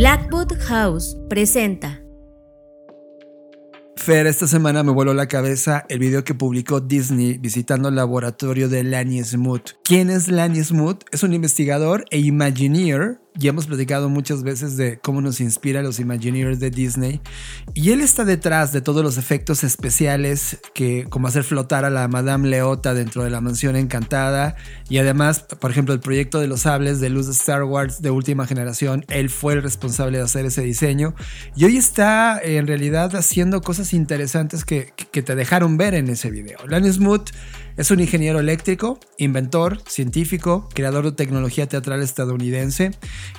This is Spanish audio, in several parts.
Blackwood House presenta. Fer, esta semana me voló la cabeza el video que publicó Disney visitando el laboratorio de Lanny Smoot. ¿Quién es Lanny Smoot? Es un investigador e Imagineer ya hemos platicado muchas veces de cómo nos inspira los Imagineers de Disney. Y él está detrás de todos los efectos especiales que, como hacer flotar a la Madame Leota dentro de la mansión encantada. Y además, por ejemplo, el proyecto de los sables de luz de Star Wars de última generación, él fue el responsable de hacer ese diseño. Y hoy está en realidad haciendo cosas interesantes que, te dejaron ver en ese video. Lanny Smoot es un ingeniero eléctrico, inventor, científico, creador de tecnología teatral estadounidense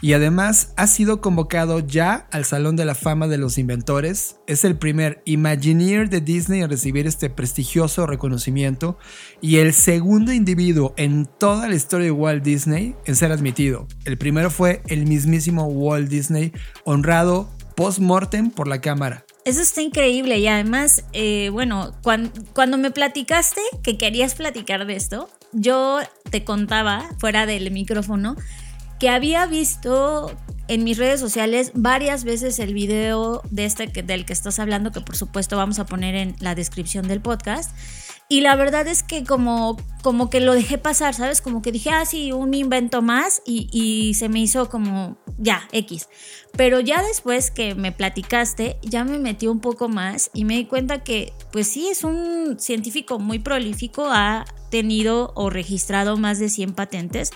y además ha sido convocado ya al Salón de la Fama de los Inventores. Es el primer Imagineer de Disney en recibir este prestigioso reconocimiento y el segundo individuo en toda la historia de Walt Disney en ser admitido. El primero fue el mismísimo Walt Disney, honrado post-mortem por la cámara. Eso está increíble y además, eh, bueno, cuando, me platicaste que querías platicar de esto, yo te contaba fuera del micrófono que había visto en mis redes sociales varias veces el video de este del que estás hablando, que por supuesto vamos a poner en la descripción del podcast. Y la verdad es que como, como que lo dejé pasar, ¿sabes? Como que dije, ah, sí, un invento más y, y se me hizo como, ya, X. Pero ya después que me platicaste, ya me metí un poco más y me di cuenta que, pues sí, es un científico muy prolífico, ha tenido o registrado más de 100 patentes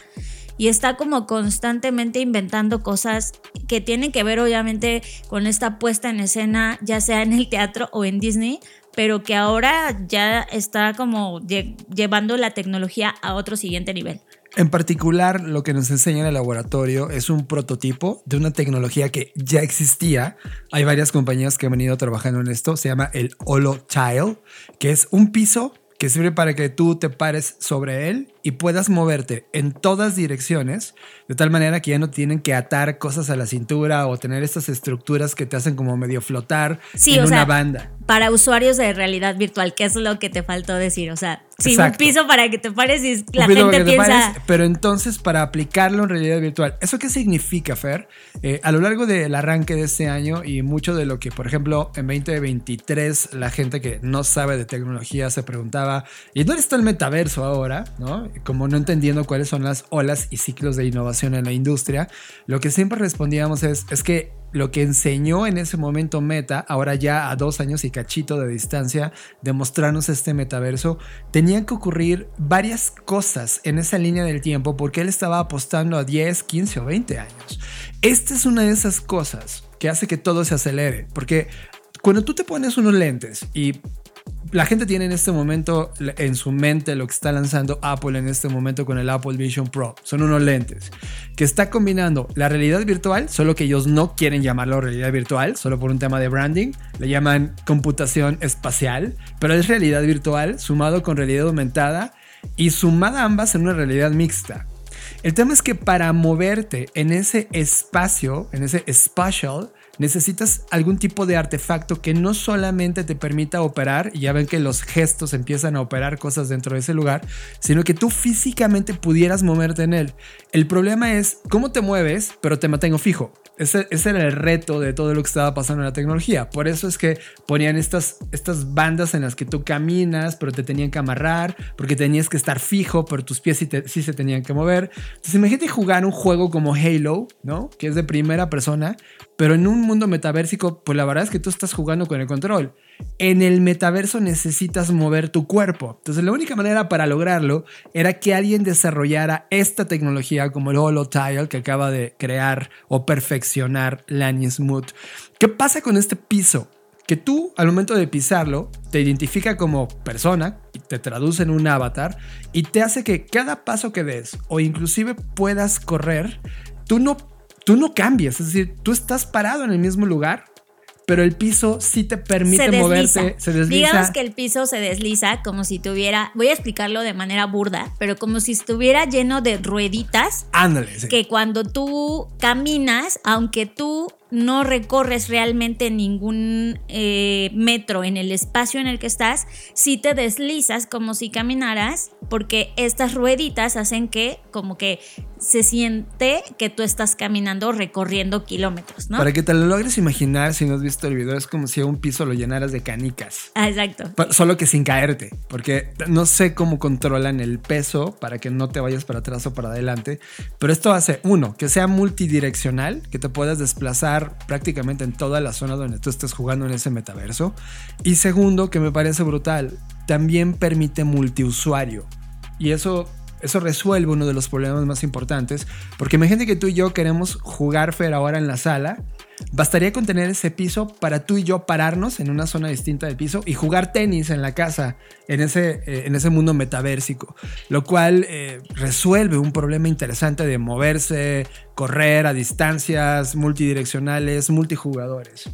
y está como constantemente inventando cosas que tienen que ver obviamente con esta puesta en escena, ya sea en el teatro o en Disney, pero que ahora ya está como llevando la tecnología a otro siguiente nivel. En particular, lo que nos enseña en el laboratorio es un prototipo de una tecnología que ya existía. Hay varias compañías que han venido trabajando en esto. Se llama el Holo Tile, que es un piso que sirve para que tú te pares sobre él y puedas moverte en todas direcciones, de tal manera que ya no tienen que atar cosas a la cintura o tener estas estructuras que te hacen como medio flotar en una banda. Para usuarios de realidad virtual, ¿qué es lo que te faltó decir? O sea, sin un piso para que te pares y la gente piensa. pero entonces, para aplicarlo en realidad virtual, ¿eso qué significa, Fer? Eh, a lo largo del arranque de este año y mucho de lo que, por ejemplo, en 2023 la gente que no sabe de tecnología se preguntaba, ¿y dónde está el metaverso ahora? ¿No? como no entendiendo cuáles son las olas y ciclos de innovación en la industria, lo que siempre respondíamos es, es que lo que enseñó en ese momento Meta, ahora ya a dos años y cachito de distancia, de mostrarnos este metaverso, tenían que ocurrir varias cosas en esa línea del tiempo porque él estaba apostando a 10, 15 o 20 años. Esta es una de esas cosas que hace que todo se acelere, porque cuando tú te pones unos lentes y la gente tiene en este momento en su mente lo que está lanzando Apple en este momento con el Apple Vision Pro. Son unos lentes que está combinando la realidad virtual, solo que ellos no quieren llamarlo realidad virtual, solo por un tema de branding. Le llaman computación espacial, pero es realidad virtual sumado con realidad aumentada y sumada ambas en una realidad mixta. El tema es que para moverte en ese espacio, en ese spatial, necesitas algún tipo de artefacto que no solamente te permita operar, y ya ven que los gestos empiezan a operar cosas dentro de ese lugar, sino que tú físicamente pudieras moverte en él. El problema es cómo te mueves, pero te mantengo fijo. Ese, era el reto de todo lo que estaba pasando en la tecnología. Por eso es que ponían estas, estas bandas en las que tú caminas, pero te tenían que amarrar, porque tenías que estar fijo, pero tus pies sí, sí se tenían que mover. Entonces imagínate jugar un juego como Halo, ¿no? Que es de primera persona, pero en un mundo metaversico, pues la verdad es que tú estás jugando con el control. En el metaverso necesitas mover tu cuerpo. Entonces la única manera para lograrlo era que alguien desarrollara esta tecnología como el Holotile que acaba de crear o perfeccionar Lanny Smooth. ¿Qué pasa con este piso? Que tú al momento de pisarlo te identifica como persona te traduce en un avatar y te hace que cada paso que des o inclusive puedas correr, tú no tú no cambias, es decir, tú estás parado en el mismo lugar, pero el piso sí te permite moverte, se desliza. Digamos que el piso se desliza como si tuviera, voy a explicarlo de manera burda, pero como si estuviera lleno de rueditas. Ándale. Que cuando tú caminas, aunque tú no recorres realmente ningún eh, metro en el espacio en el que estás, si te deslizas como si caminaras, porque estas rueditas hacen que como que se siente que tú estás caminando recorriendo kilómetros, ¿no? Para que te lo logres imaginar, si no has visto el video, es como si a un piso lo llenaras de canicas. Ah, exacto. Solo que sin caerte, porque no sé cómo controlan el peso para que no te vayas para atrás o para adelante, pero esto hace, uno, que sea multidireccional, que te puedas desplazar prácticamente en toda la zona donde tú estés jugando en ese metaverso, y segundo, que me parece brutal, también permite multiusuario. Y eso eso resuelve uno de los problemas más importantes, porque imagínate que tú y yo queremos jugar Fer ahora en la sala. Bastaría con tener ese piso para tú y yo pararnos en una zona distinta del piso y jugar tenis en la casa, en ese, eh, en ese mundo metaversico, lo cual eh, resuelve un problema interesante de moverse, correr a distancias multidireccionales, multijugadores.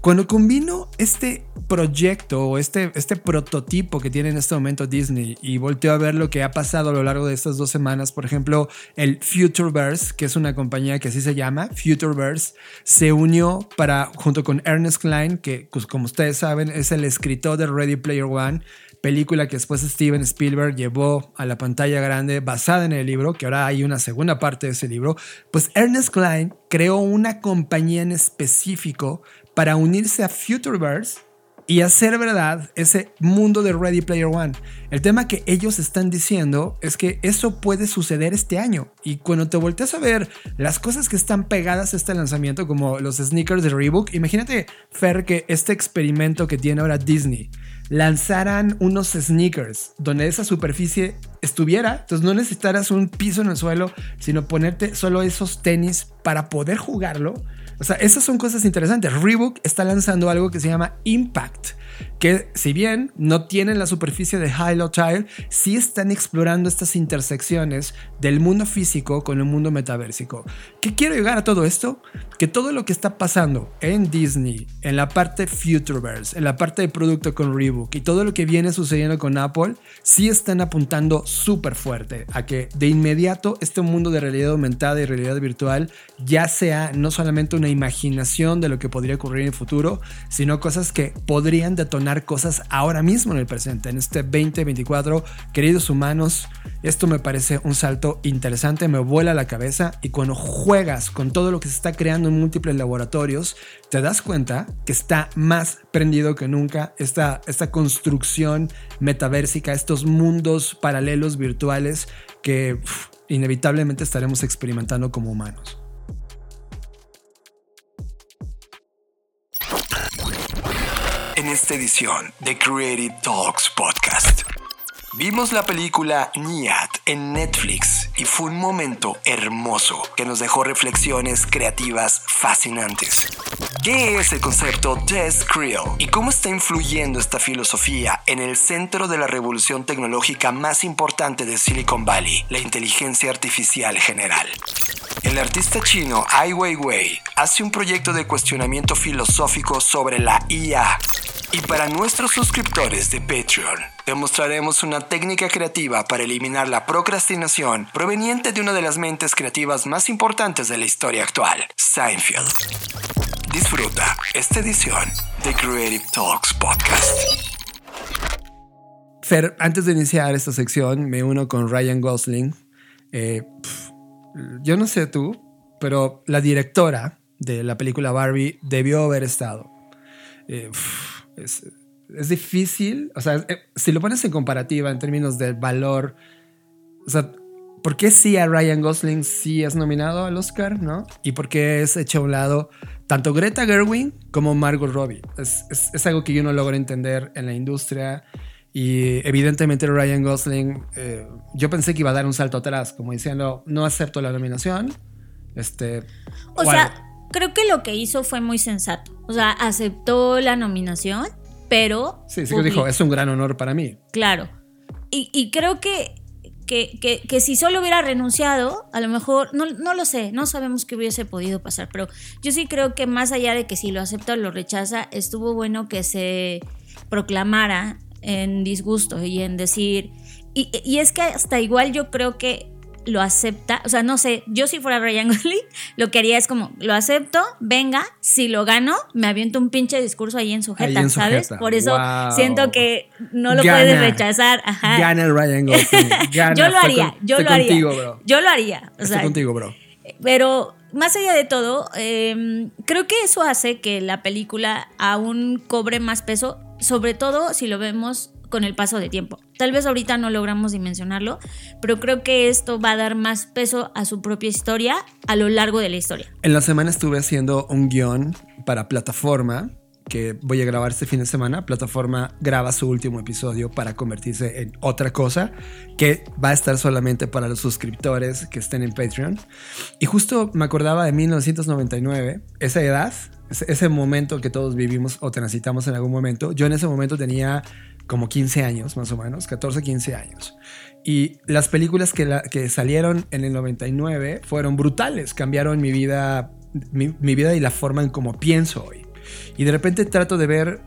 Cuando combino este proyecto o este, este prototipo que tiene en este momento Disney y volteo a ver lo que ha pasado a lo largo de estas dos semanas, por ejemplo, el Futureverse, que es una compañía que así se llama, Futureverse, se unió para, junto con Ernest Klein, que pues, como ustedes saben es el escritor de Ready Player One, película que después Steven Spielberg llevó a la pantalla grande basada en el libro, que ahora hay una segunda parte de ese libro, pues Ernest Klein creó una compañía en específico para unirse a Futureverse y hacer verdad ese mundo de Ready Player One. El tema que ellos están diciendo es que eso puede suceder este año. Y cuando te volteas a ver las cosas que están pegadas a este lanzamiento, como los sneakers de Reebok, imagínate, Fer, que este experimento que tiene ahora Disney lanzaran unos sneakers donde esa superficie estuviera, entonces no necesitaras un piso en el suelo, sino ponerte solo esos tenis para poder jugarlo. O sea, esas son cosas interesantes. Reebok está lanzando algo que se llama Impact que si bien no tienen la superficie de Hilo Tile, sí están explorando estas intersecciones del mundo físico con el mundo metaversico. ¿Qué quiero llegar a todo esto? Que todo lo que está pasando en Disney, en la parte Futureverse, en la parte de producto con Reebok y todo lo que viene sucediendo con Apple, sí están apuntando súper fuerte a que de inmediato este mundo de realidad aumentada y realidad virtual ya sea no solamente una imaginación de lo que podría ocurrir en el futuro, sino cosas que podrían detonar cosas ahora mismo en el presente, en este 2024. Queridos humanos, esto me parece un salto interesante, me vuela la cabeza y cuando juegas con todo lo que se está creando en múltiples laboratorios, te das cuenta que está más prendido que nunca esta, esta construcción metaversica, estos mundos paralelos virtuales que inevitablemente estaremos experimentando como humanos. en esta edición de Creative Talks Podcast. Vimos la película Niat en Netflix y fue un momento hermoso que nos dejó reflexiones creativas fascinantes. ¿Qué es el concepto Death Creel y cómo está influyendo esta filosofía en el centro de la revolución tecnológica más importante de Silicon Valley, la inteligencia artificial general? El artista chino Ai Weiwei hace un proyecto de cuestionamiento filosófico sobre la IA y para nuestros suscriptores de Patreon, demostraremos una técnica creativa para eliminar la procrastinación proveniente de una de las mentes creativas más importantes de la historia actual, Seinfeld. Disfruta esta edición de Creative Talks Podcast. Fer, antes de iniciar esta sección, me uno con Ryan Gosling. Eh, yo no sé tú, pero la directora de la película Barbie debió haber estado. Eh, es, difícil, o sea, eh, si lo pones en comparativa en términos de valor, o sea, ¿por qué sí a Ryan Gosling sí es nominado al Oscar, no? Y por qué es hecho a un lado tanto Greta Gerwig como Margot Robbie. Es, es, algo que yo no logro entender en la industria. Y evidentemente Ryan Gosling, eh, yo pensé que iba a dar un salto atrás, como diciendo, no acepto la nominación. Este, o sea, creo que lo que hizo fue muy sensato. O sea, aceptó la nominación, pero... Sí, sí que dijo, es un gran honor para mí. Claro. Y, creo que, que, que, si solo hubiera renunciado, a lo mejor, no, no lo sé, no sabemos qué hubiese podido pasar, pero yo sí creo que más allá de que si lo acepta o lo rechaza, estuvo bueno que se proclamara en disgusto y en decir... Y, y es que hasta igual yo creo que lo acepta, o sea, no sé, yo si fuera Ryan Gosling, lo que haría es como, lo acepto, venga, si lo gano, me aviento un pinche discurso ahí en su Ahí jeta, en su ¿sabes? jeta. Por eso Wow. siento que no lo Gana. puedes rechazar, ajá. Gana el Ryan Gosling. Gana. yo lo haría, con- yo lo haría. contigo, bro. Yo lo haría, o Estoy sea, contigo, bro. pero más allá de todo, eh, creo que eso hace que la película aún cobre más peso, sobre todo si lo vemos con el paso de tiempo. Tal vez ahorita no logramos dimensionarlo, pero creo que esto va a dar más peso a su propia historia a lo largo de la historia. En la semana estuve haciendo un guion para plataforma que voy a grabar este fin de semana. Plataforma graba su último episodio para convertirse en otra cosa que va a estar solamente para los suscriptores que estén en Patreon. Y justo me acordaba de 1999, esa edad, ese, ese momento que todos vivimos o transitamos en algún momento. Yo en ese momento tenía como 15 años, más o menos, 14, 15 años. Y las películas que, la- que salieron en el 99 fueron brutales, cambiaron mi vida, mi, mi vida y la forma en cómo pienso hoy. Y de repente trato de ver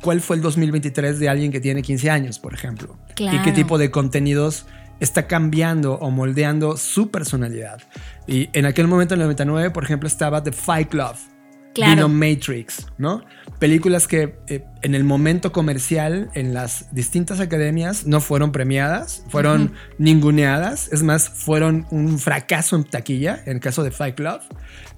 cuál fue el 2023 de alguien que tiene 15 años, por ejemplo. Y qué tipo de contenidos está cambiando o moldeando su personalidad. Y en aquel momento, en el 99, por ejemplo, estaba The Fight Club. Claro. Vino Matrix, ¿no? Películas que eh, en el momento comercial, en las distintas academias, no fueron premiadas, fueron ninguneadas, es más, fueron un fracaso en taquilla, en el caso de Fight Club,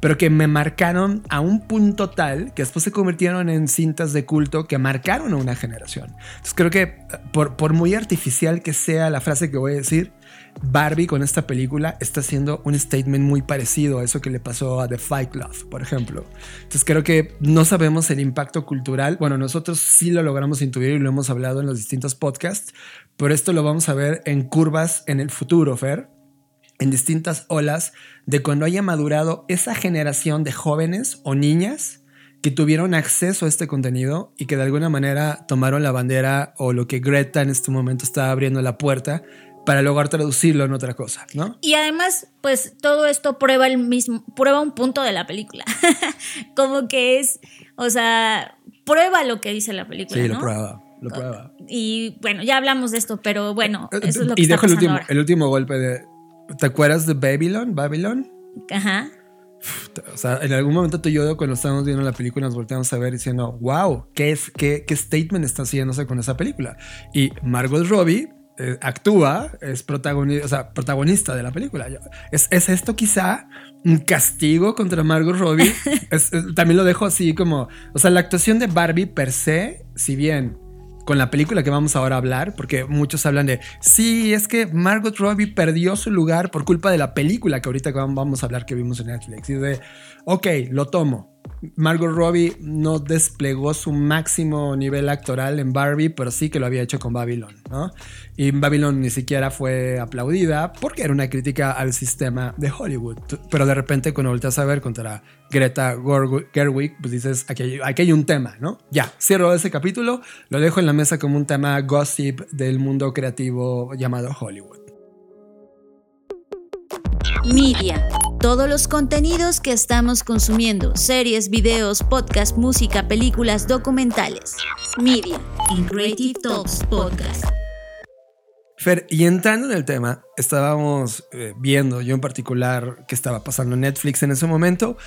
pero que me marcaron a un punto tal que después se convirtieron en cintas de culto que marcaron a una generación. Entonces creo que eh, por, por muy artificial que sea la frase que voy a decir, Barbie con esta película está haciendo un statement muy parecido a eso que le pasó a The Fight Club, por ejemplo. Entonces creo que no sabemos el impacto cultural. Bueno, nosotros sí lo logramos intuir y lo hemos hablado en los distintos podcasts, pero esto lo vamos a ver en curvas en el futuro, Fer. En distintas olas de cuando haya madurado esa generación de jóvenes o niñas que tuvieron acceso a este contenido y que de alguna manera tomaron la bandera o lo que Greta en este momento está abriendo la puerta para lograr traducirlo en otra cosa, ¿no? Y además, pues todo esto prueba el mismo, prueba un punto de la película. Como que es, o sea, prueba lo que dice la película. Sí, ¿no? lo prueba, lo prueba. Y bueno, ya hablamos de esto, pero bueno, eso es lo que y está dejo el último, ahora. el último golpe de... ¿Te acuerdas de Babylon? Babylon? Ajá. O sea, en algún momento tú y yo cuando estábamos viendo la película nos volteamos a ver diciendo, wow, ¿qué, es, qué, qué statement está haciéndose con esa película? Y Margot Robbie eh, actúa, es protagonista, o sea, protagonista de la película. ¿Es, es esto quizá un castigo contra Margot Robbie? Es- es- también lo dejo así como, o sea, la actuación de Barbie per se, si bien con la película que vamos ahora a hablar, porque muchos hablan de, sí, es que Margot Robbie perdió su lugar por culpa de la película que ahorita vamos a hablar que vimos en Netflix. Y de, ok, lo tomo. Margot Robbie no desplegó su máximo nivel actoral en Barbie, pero sí que lo había hecho con Babylon, ¿no? Y Babylon ni siquiera fue aplaudida porque era una crítica al sistema de Hollywood. Pero de repente cuando volteas a ver contra Greta Gerwig, pues dices, aquí aquí hay un tema, ¿no? Ya, cierro ese capítulo, lo dejo en la mesa como un tema gossip del mundo creativo llamado Hollywood. Media. Todos los contenidos que estamos consumiendo, series, videos, podcast, música, películas, documentales. Media. In Creative Talks Podcast. Fer, y entrando en el tema, estábamos eh, viendo, yo en particular, qué estaba pasando en Netflix en ese momento,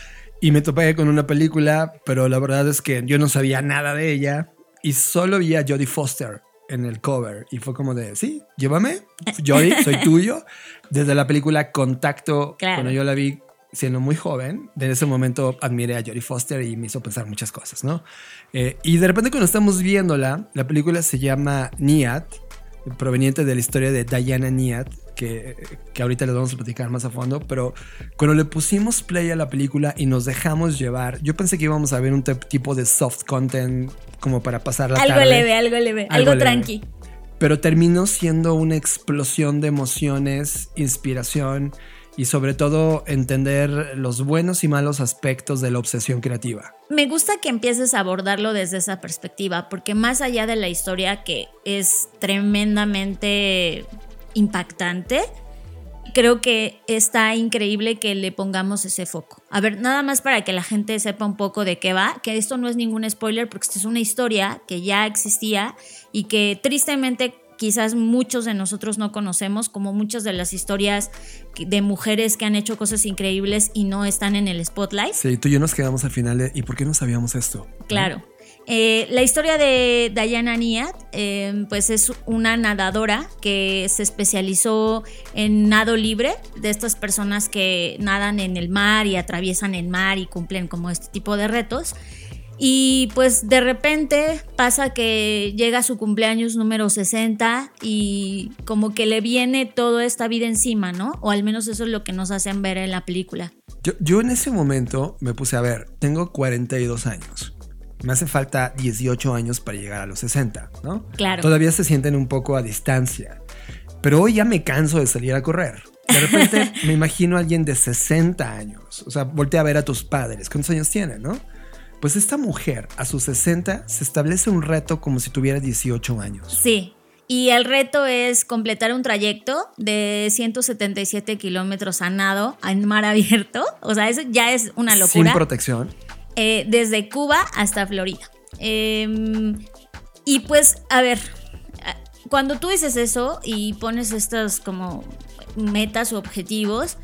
y me topé con una película, pero la verdad es que yo no sabía nada de ella, y solo vi a Jodie Foster en el cover, y fue como de, sí, llévame, Jodie, soy tuyo. Desde la película Contacto, Claro. cuando yo la vi siendo muy joven, en ese momento admiré a Jodie Foster y me hizo pensar muchas cosas, ¿no? Eh, y de repente cuando estamos viéndola, la película se llama Niat, proveniente de la historia de Diana Niat, que, que ahorita les vamos a platicar más a fondo, pero cuando le pusimos play a la película y nos dejamos llevar, yo pensé que íbamos a ver un tipo de soft content como para pasar la Algo tarde. leve, algo leve, Algo algo, leve. tranqui. Pero terminó siendo una explosión de emociones, inspiración y sobre todo entender los buenos y malos aspectos de la obsesión creativa. Me gusta que empieces a abordarlo desde esa perspectiva, porque más allá de la historia que es tremendamente impactante, creo que está increíble que le pongamos ese foco. A ver, nada más para que la gente sepa un poco de qué va, que esto no es ningún spoiler, porque esto es una historia que ya existía y que tristemente quizás muchos de nosotros no conocemos, como muchas de las historias de mujeres que han hecho cosas increíbles y no están en el spotlight. Sí, tú y yo nos quedamos al final de ¿y por qué no sabíamos esto? Claro. Eh, la historia de Diana Niat, eh, pues es una nadadora que se especializó en nado libre, de estas personas que nadan en el mar y atraviesan el mar y cumplen como este tipo de retos. Y pues de repente pasa que llega su cumpleaños número 60 y como que le viene toda esta vida encima, ¿no? O al menos eso es lo que nos hacen ver en la película. Yo, yo en ese momento me puse a ver, tengo 42 años. Me hace falta 18 años para llegar a los 60, ¿no? Claro. Todavía se sienten un poco a distancia. Pero hoy ya me canso de salir a correr. De repente me imagino a alguien de 60 años. O sea, voltea a ver a tus padres. ¿Cuántos años tienen, no? Pues esta mujer a sus 60 se establece un reto como si tuviera 18 años. Sí. Y el reto es completar un trayecto de 177 kilómetros a nado en mar abierto. O sea, eso ya es una locura. Sin protección. Eh, desde Cuba hasta Florida. Em, y pues, a ver, cuando tú dices eso y pones estos como metas o objetivos,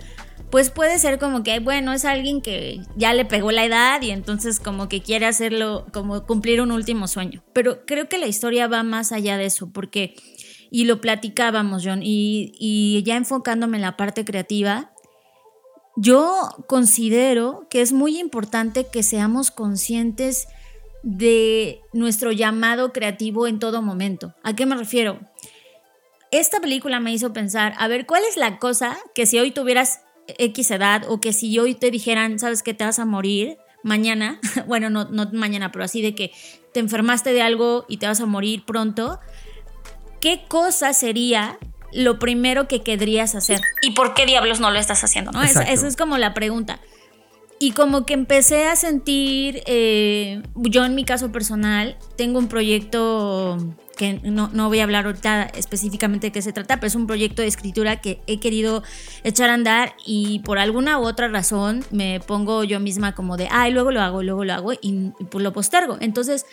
pues puede ser como que, bueno, es alguien que ya le pegó la edad y entonces como que quiere hacerlo, como cumplir un último sueño. Pero creo que la historia va más allá de eso, porque, y lo platicábamos, John, y, y ya enfocándome en la parte creativa, yo considero que es muy importante que seamos conscientes de nuestro llamado creativo en todo momento. ¿A qué me refiero? Esta película me hizo pensar, a ver, ¿cuál es la cosa que si hoy tuvieras X edad o que si hoy te dijeran, sabes que te vas a morir mañana, bueno, no, no mañana, pero así de que te enfermaste de algo y te vas a morir pronto, ¿qué cosa sería lo primero que querrías hacer. ¿Y por qué diablos no lo estás haciendo? ¿no? Esa, es como la pregunta. Y como que empecé a sentir, eh, yo en mi caso personal, tengo un proyecto que no, no, voy a hablar ahorita específicamente de qué se trata, pero es un proyecto de escritura que he querido echar a andar y por alguna u otra razón me pongo yo misma como de, ay, luego lo hago, luego lo hago y, pues lo postergo. Entonces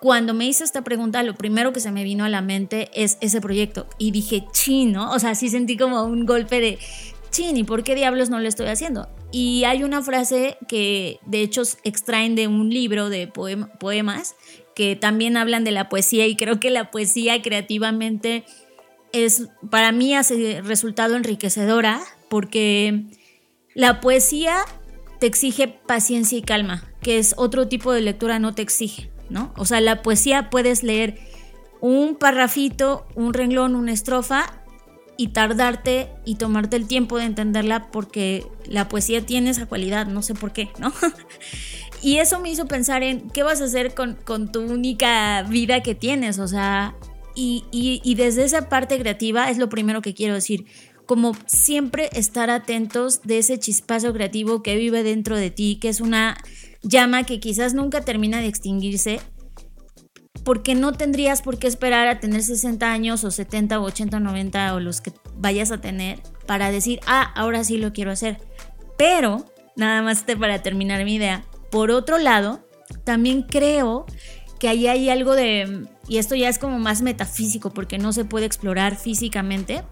cuando me hice esta pregunta, lo primero que se me vino a la mente es ese proyecto. Y dije, chino, o sea, sí sentí como un golpe de chin, ¿y por qué diablos no lo estoy haciendo? Y hay una frase que de hecho extraen de un libro de poemas que también hablan de la poesía y creo que la poesía creativamente es, para mí ha resultado enriquecedora porque la poesía te exige paciencia y calma, que es otro tipo de lectura no te exige. ¿no? O sea, la poesía puedes leer un parrafito, un renglón, una estrofa y tardarte y tomarte el tiempo de entenderla porque la poesía tiene esa cualidad, no sé por qué, ¿no? y eso me hizo pensar en qué vas a hacer con, tu única vida que tienes, o sea, y, y desde esa parte creativa es lo primero que quiero decir como siempre estar atentos de ese chispazo creativo que vive dentro de ti, que es una llama que quizás nunca termina de extinguirse, porque no tendrías por qué esperar a tener 60 años o 70 o 80 o 90 o los que vayas a tener para decir, ah, ahora sí lo quiero hacer. Pero, nada más para terminar mi idea, por otro lado, también creo que ahí hay algo de, y esto ya es como más metafísico porque no se puede explorar físicamente,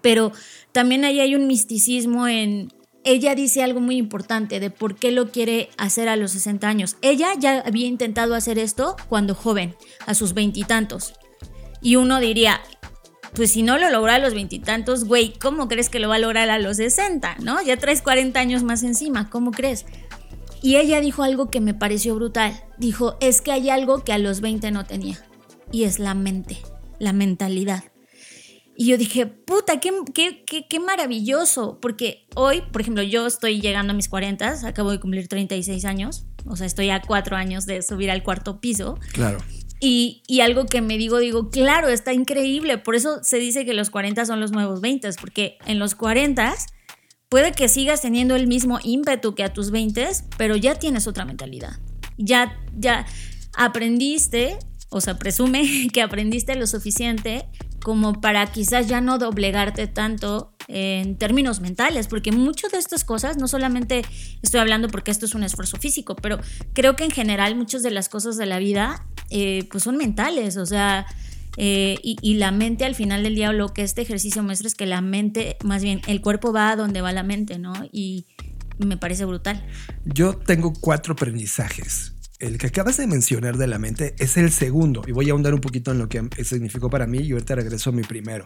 pero también ahí hay un misticismo en ella dice algo muy importante de por qué lo quiere hacer a los 60 años. Ella ya había intentado hacer esto cuando joven, a sus veintitantos. Y, uno diría, pues si no lo logra a los veintitantos, güey, ¿cómo crees que lo va a lograr a los 60? ¿No? Ya traes 40 años más encima, ¿cómo crees? Y ella dijo algo que me pareció brutal. Dijo, es que hay algo que a los 20 no tenía. Y es la mente, la mentalidad. Y yo dije, puta, qué, qué, qué, maravilloso, porque hoy, por ejemplo, yo estoy llegando a mis 40, acabo de cumplir 36 años, o sea, estoy a cuatro años de subir al cuarto piso. Claro. Y, y, algo que me digo, digo, claro, está increíble, por eso se dice que los 40 son los nuevos 20, porque en los 40 puede que sigas teniendo el mismo ímpetu que a tus 20, pero ya tienes otra mentalidad. Ya, ya aprendiste, o sea, presume que aprendiste lo suficiente como para quizás ya no doblegarte tanto en términos mentales, porque muchas de estas cosas, no solamente estoy hablando porque esto es un esfuerzo físico, pero creo que en general muchas de las cosas de la vida eh, pues son mentales, o sea, Eh, y, y, la mente al final del día, lo que este ejercicio muestra es que la mente, más bien, el cuerpo va a donde va la mente, ¿no? Y me parece brutal. Yo tengo cuatro aprendizajes. El que acabas de mencionar de la mente es el segundo, y voy a ahondar un poquito en lo que significó para mí y ahorita regreso a mi primero.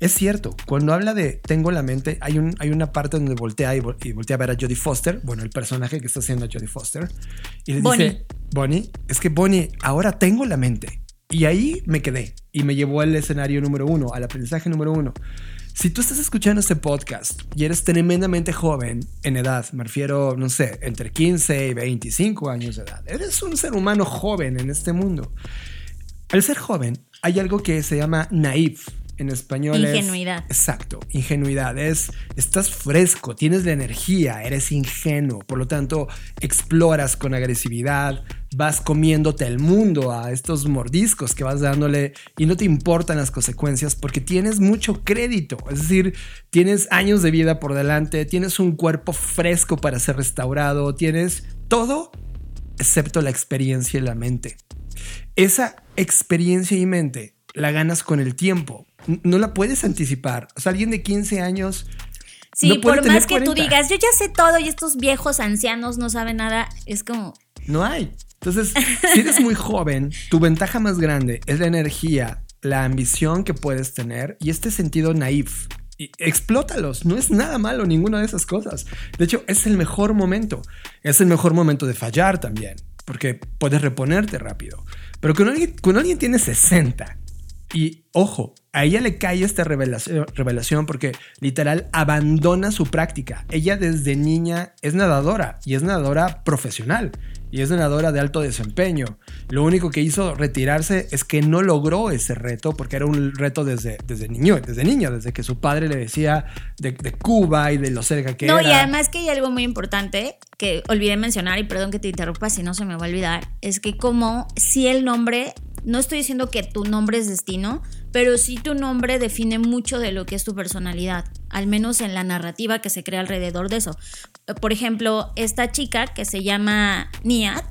Es cierto, cuando habla de tengo la mente, hay, un, hay una parte donde voltea y, voltea a ver a Jodie Foster, bueno, el personaje que está haciendo a Jodie Foster, y le dice, Bonnie, es que Bonnie, ahora tengo la mente. Y ahí me quedé y me llevó al escenario número uno, al aprendizaje número uno. Si tú estás escuchando este podcast y eres tremendamente joven en edad, me refiero, no sé, entre 15 y 25 años de edad, eres un ser humano joven en este mundo. Al ser joven, hay algo que se llama naive en español ingenuidad. exacto, ingenuidad. Es, estás fresco, tienes la energía, eres ingenuo. Por lo tanto, exploras con agresividad, vas comiéndote el mundo a estos mordiscos que vas dándole y no te importan las consecuencias porque tienes mucho crédito. Es decir, tienes años de vida por delante, tienes un cuerpo fresco para ser restaurado, tienes todo excepto la experiencia y la mente. Esa experiencia y mente la ganas con el tiempo no la puedes anticipar. O sea, alguien de 15 años. Sí, por más que tú digas, yo ya sé todo y estos viejos ancianos no saben nada, es como. No hay. Entonces, si eres muy joven, tu ventaja más grande es la energía, la ambición que puedes tener y este sentido naif. Y explótalos, no es nada malo ninguna de esas cosas. De hecho, es el mejor momento. Es el mejor momento de fallar también, porque puedes reponerte rápido. Pero cuando alguien, cuando alguien tiene 60 y ojo, a ella le cae esta revelación, revelación, porque literal abandona su práctica. Ella desde niña es nadadora y es nadadora profesional y es nadadora de alto desempeño. Lo único que hizo retirarse es que no logró ese reto porque era un reto desde, desde niño, desde niña, desde que su padre le decía de, Cuba y de lo cerca que era. No, y además que hay algo muy importante que olvidé mencionar y perdón que te interrumpa si no se me va a olvidar, es que como si el nombre no estoy diciendo que tu nombre es destino, pero sí tu nombre define mucho de lo que es tu personalidad, al menos en la narrativa que se crea alrededor de eso. Por ejemplo, esta chica que se llama Niat,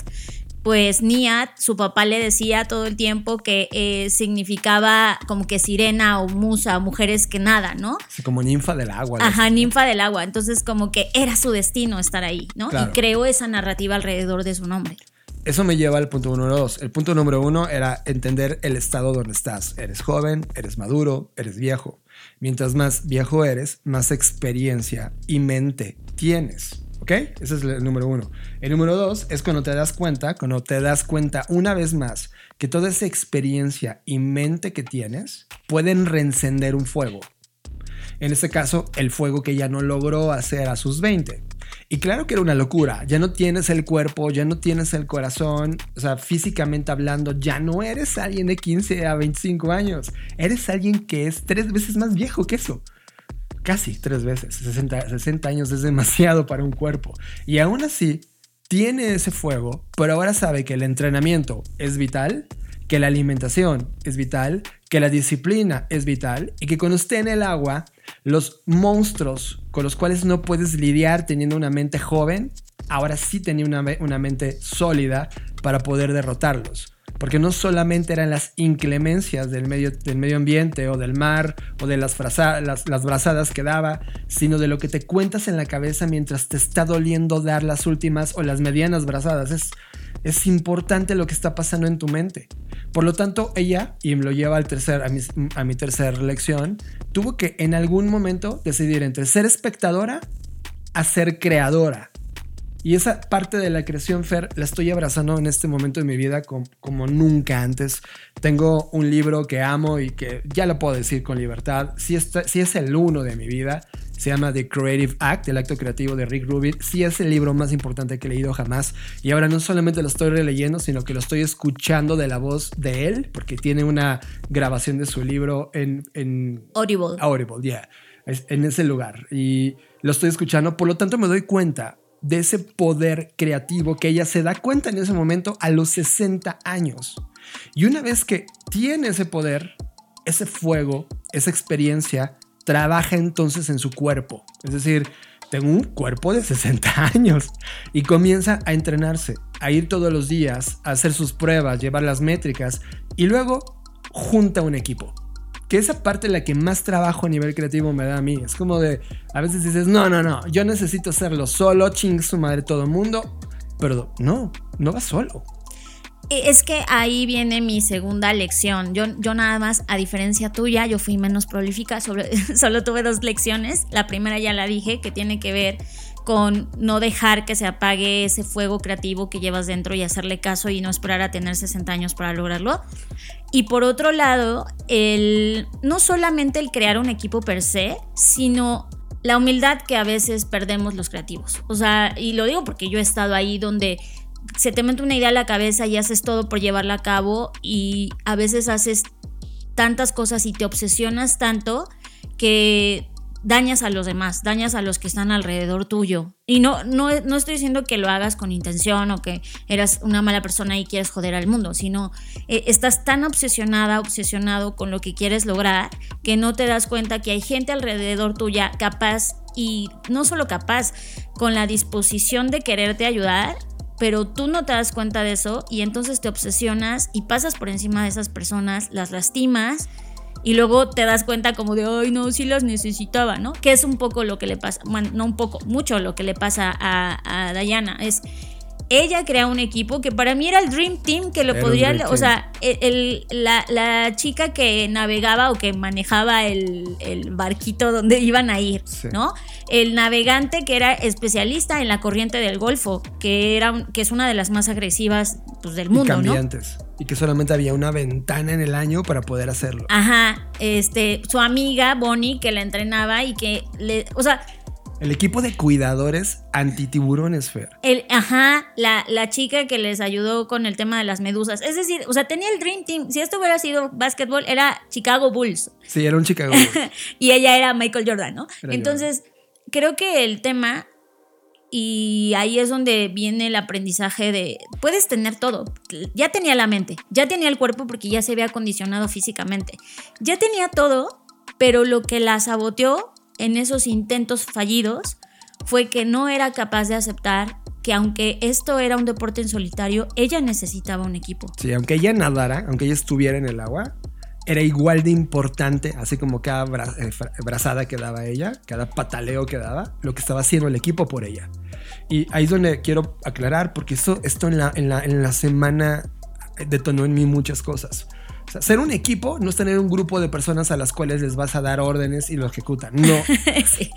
pues Niat, su papá le decía todo el tiempo que eh, significaba como que sirena o musa, mujeres que nada, ¿no? Sí, como ninfa del agua. Ajá, ninfa del agua. Entonces como que era su destino estar ahí, ¿no? Y creó esa narrativa alrededor de su nombre. Eso me lleva al punto número dos. El punto número uno era entender el estado donde estás. Eres joven, eres maduro, eres viejo. Mientras más viejo eres, más experiencia y mente tienes. ¿Ok? Ese es el número uno. El número dos es cuando te das cuenta, cuando te das cuenta una vez más que toda esa experiencia y mente que tienes pueden reencender un fuego. En este caso, el fuego que ya no logró hacer a sus 20. Y claro que era una locura, ya no tienes el cuerpo, ya no tienes el corazón, o sea, físicamente hablando, ya no eres alguien de 15 a 25 años, eres alguien que es tres veces más viejo que eso. Casi tres veces, 60, 60 años es demasiado para un cuerpo. Y aún así, tiene ese fuego, pero ahora sabe que el entrenamiento es vital, que la alimentación es vital, que la disciplina es vital y que cuando esté en el agua, los monstruos con los cuales no puedes lidiar teniendo una mente joven, ahora sí tenía una, mente sólida para poder derrotarlos. Porque no solamente eran las inclemencias del medio, del medio ambiente o del mar o de las, las, las brazadas que daba, sino de lo que te cuentas en la cabeza mientras te está doliendo dar las últimas o las medianas brazadas. Es, es importante lo que está pasando en tu mente. Por lo tanto, ella, y me lo lleva al tercer, a, mi, a mi tercera lección, tuvo que en algún momento decidir entre ser espectadora a ser creadora. Y esa parte de la creación, Fer, la estoy abrazando en este momento de mi vida como, nunca antes. Tengo un libro que amo y que ya lo puedo decir con libertad. Si, está, si es el uno de mi vida, se llama The Creative Act, el acto creativo de Rick Rubin. Sí es el libro más importante que he leído jamás. Y ahora no solamente lo estoy releyendo, sino que lo estoy escuchando de la voz de él, porque tiene una grabación de su libro en... en Audible. Audible, yeah. En ese lugar. Y lo estoy escuchando. Por lo tanto, me doy cuenta de ese poder creativo que ella se da cuenta en ese momento a los 60 años. Y una vez que tiene ese poder, ese fuego, esa experiencia, trabaja entonces en su cuerpo. Es decir, tengo un cuerpo de 60 años y comienza a entrenarse, a ir todos los días, a hacer sus pruebas, llevar las métricas y luego junta un equipo. Que esa parte es la que más trabajo a nivel creativo me da a mí. Es como de, a veces dices, no, no, no, yo necesito hacerlo solo, ching su madre todo el mundo. Pero no, no va solo. E, es que ahí viene mi segunda lección. Yo, yo nada más, a diferencia tuya, yo fui menos prolífica, sobre, solo tuve dos lecciones. La primera ya la dije, que tiene que ver con no dejar que se apague ese fuego creativo que llevas dentro y hacerle caso y no esperar a tener 60 años para lograrlo. Y por otro lado, el, no solamente el crear un equipo per se, sino la humildad que a veces perdemos los creativos. O sea, y lo digo porque yo he estado ahí donde se te mete una idea a la cabeza y haces todo por llevarla a cabo y a veces haces tantas cosas y te obsesionas tanto que dañas a los demás, dañas a los que están alrededor tuyo. Y no, no, no estoy diciendo que lo hagas con intención o que eras una mala persona y quieres joder al mundo, sino eh, estás tan obsesionada, obsesionado con lo que quieres lograr que no te das cuenta que hay gente alrededor tuya capaz y no solo capaz, con la disposición de quererte ayudar pero tú no te das cuenta de eso y entonces te obsesionas y pasas por encima de esas personas, las lastimas y luego te das cuenta como de, ay, no, sí las necesitaba, ¿no? Que es un poco lo que le pasa, bueno, no un poco, mucho lo que le pasa a, a Diana. Es, ella crea un equipo que para mí era el Dream Team, que lo podría, o sea, el, la, chica que navegaba o que manejaba el, barquito donde iban a ir, ¿no? El navegante que era especialista en la corriente del Golfo, que, era, que es una de las más agresivas pues, del mundo, y cambiantes. Y que solamente había una ventana en el año para poder hacerlo. Ajá, este, su amiga Bonnie que la entrenaba y que le, o sea, el equipo de cuidadores antitiburones, Fer. El, ajá, la, la, chica que les ayudó con el tema de las medusas. Es decir, o sea, tenía el Dream Team. Si esto hubiera sido básquetbol, era Chicago Bulls. Sí, era un Chicago Bulls. y ella era Michael Jordan, ¿no? Entonces, creo que el tema, y ahí es donde viene el aprendizaje de, puedes tener todo. Ya tenía la mente, ya tenía el cuerpo porque ya se había acondicionado físicamente. Ya tenía todo, pero lo que la saboteó en esos intentos fallidos fue que no era capaz de aceptar que aunque esto era un deporte en solitario, ella necesitaba un equipo. Sí, aunque ella nadara, aunque ella estuviera en el agua, era igual de importante, así como cada eh, brazada que daba ella, cada pataleo que daba, lo que estaba haciendo el equipo por ella. Y ahí es donde quiero aclarar, porque esto, esto en, la, en, la, en la semana detonó en mí muchas cosas ser un equipo no es tener un grupo de personas a las cuales les vas a dar órdenes y lo ejecutan. No.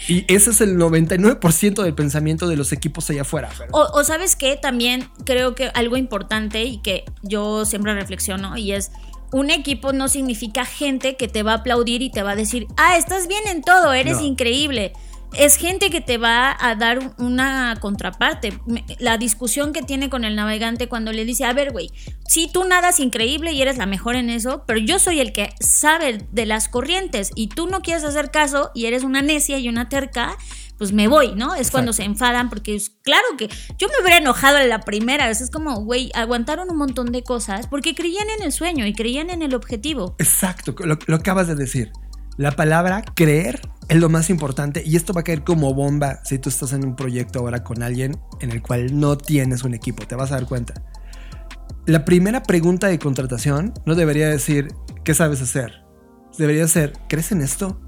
Y ese es el 99% del pensamiento de los equipos allá afuera. O, sabes qué, también creo que algo importante y que yo siempre reflexiono y es un equipo no significa gente que te va a aplaudir y te va a decir, ah, estás bien en todo, eres increíble es gente que te va a dar una contraparte. La discusión que tiene con el navegante cuando le dice, a ver, güey, sí, tú nadas increíble y eres la mejor en eso, pero yo soy el que sabe de las corrientes y tú no quieres hacer caso y eres una necia y una terca, pues me voy, ¿no? Es cuando se enfadan porque es claro que yo me hubiera enojado en la primera vez. Es como, güey, aguantaron un montón de cosas porque creían en el sueño y creían en el objetivo. Exacto, lo acabas de decir. La palabra creer es lo más importante y esto va a caer como bomba si tú estás en un proyecto ahora con alguien en el cual no tienes un equipo, te vas a dar cuenta. La primera pregunta de contratación no debería decir ¿qué sabes hacer? Debería ser ¿crees en esto?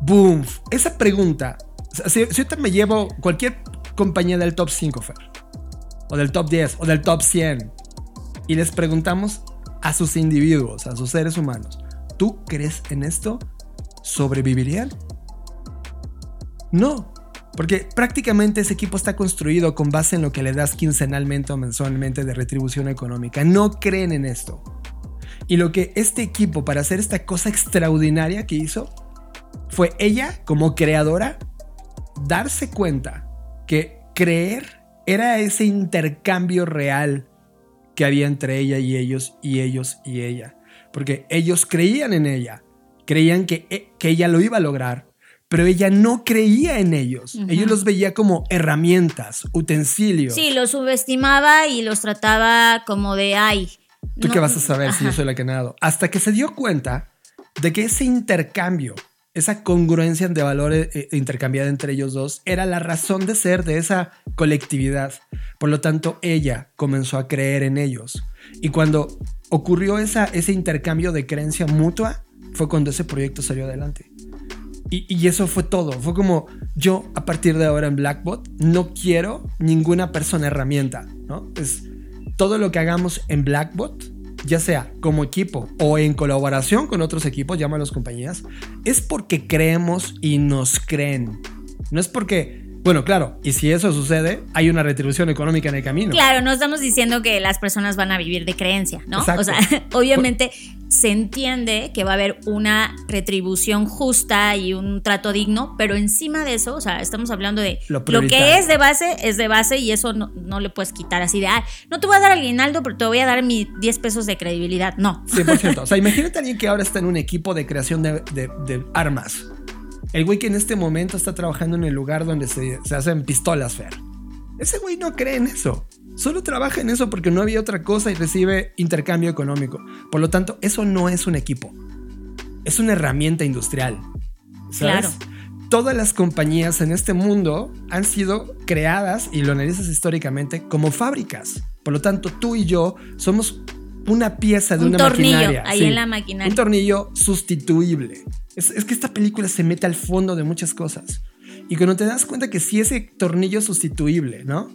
Boom. Esa pregunta, si, si ahorita me llevo cualquier compañía del top 5, Fer, o del top 10, o del top 100, y les preguntamos a sus individuos, a sus seres humanos, ¿Tú crees en esto? ¿Sobrevivirían? No, porque prácticamente ese equipo está construido con base en lo que le das quincenalmente o mensualmente de retribución económica. No creen en esto. Y lo que este equipo para hacer esta cosa extraordinaria que hizo fue ella como creadora darse cuenta que creer era ese intercambio real que había entre ella y ellos y ellos y ella porque ellos creían en ella, creían que, eh, que ella lo iba a lograr, pero ella no creía en ellos. Ellos los veía como herramientas, utensilios. Sí, los subestimaba y los trataba como de ay. ¿Tú qué vas a saber si yo soy la que nado? Hasta que se dio cuenta de que ese intercambio esa congruencia de valores eh, intercambiada entre ellos dos era la razón de ser de esa colectividad. Por lo tanto, ella comenzó a creer en ellos. Y cuando ocurrió esa, ese intercambio de creencia mutua, fue cuando ese proyecto salió adelante. Y, y, eso fue todo. Fue como yo a partir de ahora en Blackbot no quiero ninguna persona herramienta, ¿no? Es todo lo que hagamos en Blackbot ya sea como equipo o en colaboración con otros equipos, llámalos compañías, es porque creemos y nos creen. No es porque bueno, claro, y si eso sucede, hay una retribución económica en el camino. Claro, no estamos diciendo que las personas van a vivir de creencia, ¿no? O sea, obviamente se entiende que va a haber una retribución justa y un trato digno, pero encima de eso, o sea, estamos hablando de lo, que es de base, es de base y eso no, le puedes quitar así de, ah, no te voy a dar al guinaldo, pero te voy a dar mis 10 pesos de credibilidad. No. 100%. o sea, imagínate a alguien que ahora está en un equipo de creación de, de armas el güey que en este momento está trabajando en el lugar donde se, hacen pistolas, Fer. Ese güey no cree en eso. Solo trabaja en eso porque no había otra cosa y recibe intercambio económico. Por lo tanto, eso no es un equipo. Es una herramienta industrial. ¿sabes? Claro. Todas las compañías en este mundo han sido creadas, y lo analizas históricamente, como fábricas. Por lo tanto, tú y yo somos una pieza de un una tornillo, maquinaria. Ahí en la maquinaria. Un tornillo sustituible. Es, que esta película se mete al fondo de muchas cosas. Y cuando te das cuenta que si ese tornillo sustituible, ¿no?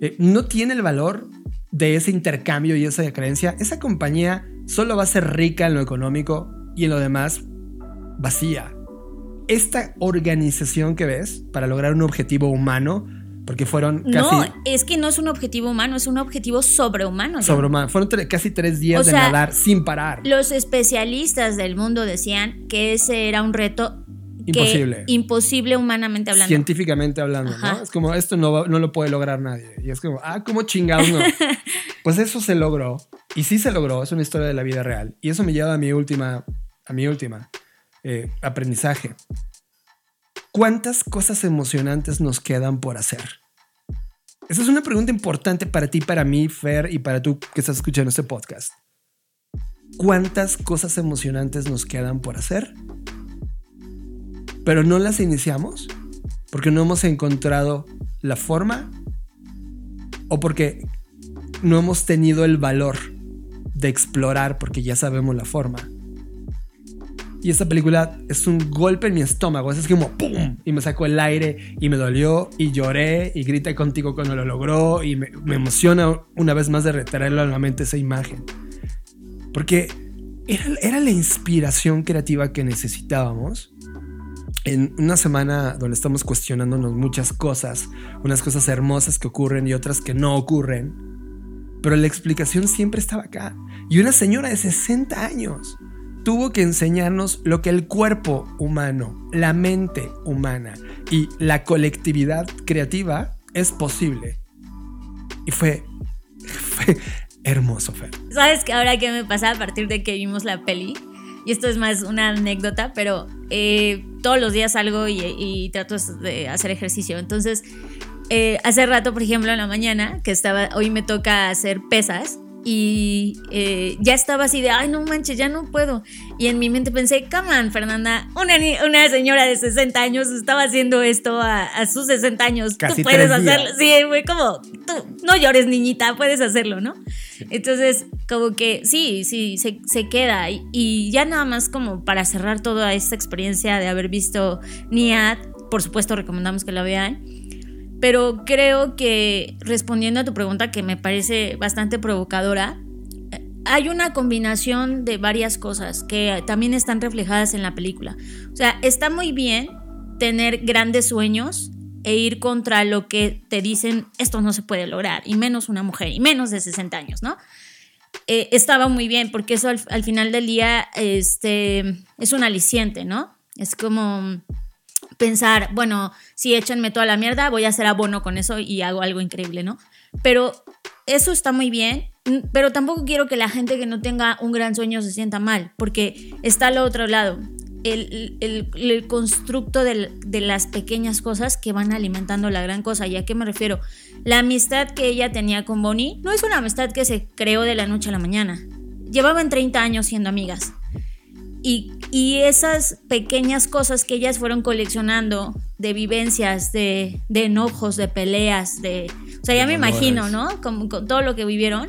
Eh, no tiene el valor de ese intercambio y esa creencia, esa compañía solo va a ser rica en lo económico y en lo demás vacía. Esta organización que ves para lograr un objetivo humano, porque fueron casi... No, es que no es un objetivo humano, es un objetivo sobrehumano. Sobrehumano. Fueron casi tres días de nadar sin parar. Los especialistas del mundo decían que ese era un reto imposible. imposible humanamente hablando. Científicamente hablando, ¿no? Es como, esto no, no lo puede lograr nadie. Y es como, ah, ¿cómo chingados no? pues eso se logró. Y sí se logró, es una historia de la vida real. Y eso me lleva a mi última, a mi última eh, aprendizaje. ¿Cuántas cosas emocionantes nos quedan por hacer? Esa es una pregunta importante para ti, para mí, Fer, y para tú que estás escuchando este podcast. ¿Cuántas cosas emocionantes nos quedan por hacer? Pero no las iniciamos porque no hemos encontrado la forma o porque no hemos tenido el valor de explorar porque ya sabemos la forma. Y esta película es un golpe en mi estómago. Es como ¡pum! Y me sacó el aire y me dolió y lloré y grité contigo cuando lo logró y me, emociona una vez más de retraerlo a la mente esa imagen. Porque era, era la inspiración creativa que necesitábamos en una semana donde estamos cuestionándonos muchas cosas, unas cosas hermosas que ocurren y otras que no ocurren, pero la explicación siempre estaba acá. Y una señora de 60 años tuvo que enseñarnos lo que el cuerpo humano, la mente humana y la colectividad creativa es posible. Y fue, hermoso, Fer. ¿Sabes que ahora qué me pasa a partir de que vimos la peli? Y esto es más una anécdota, pero eh, todos los días salgo y, trato de hacer ejercicio. Entonces, eh, hace rato, por ejemplo, en la mañana, que estaba, hoy me toca hacer pesas, y eh, ya estaba así de, ay, no manches, ya no puedo. Y en mi mente pensé, come on, Fernanda, una, una señora de 60 años estaba haciendo esto a, sus 60 años. tú puedes hacerlo. Sí, fue como, tú no llores, niñita, puedes hacerlo, ¿no? Entonces, como que sí, sí, se, se queda. Y, y, ya nada más como para cerrar toda esta experiencia de haber visto Niat, por supuesto recomendamos que la vean pero creo que respondiendo a tu pregunta que me parece bastante provocadora, hay una combinación de varias cosas que también están reflejadas en la película. O sea, está muy bien tener grandes sueños e ir contra lo que te dicen esto no se puede lograr, y menos una mujer, y menos de 60 años, ¿no? Eh, estaba muy bien, porque eso al, al, final del día este, es un aliciente, ¿no? Es como pensar, bueno, si échenme toda la mierda, voy a hacer abono con eso y hago algo increíble, ¿no? Pero eso está muy bien, pero tampoco quiero que la gente que no tenga un gran sueño se sienta mal, porque está al otro lado. El, el, constructo de, de las pequeñas cosas que van alimentando la gran cosa. ¿Y a qué me refiero? La amistad que ella tenía con Bonnie no es una amistad que se creó de la noche a la mañana. Llevaban 30 años siendo amigas Y, y, esas pequeñas cosas que ellas fueron coleccionando de vivencias, de, de enojos, de peleas, de... O sea, ya me imagino, ¿no? Como con todo lo que vivieron,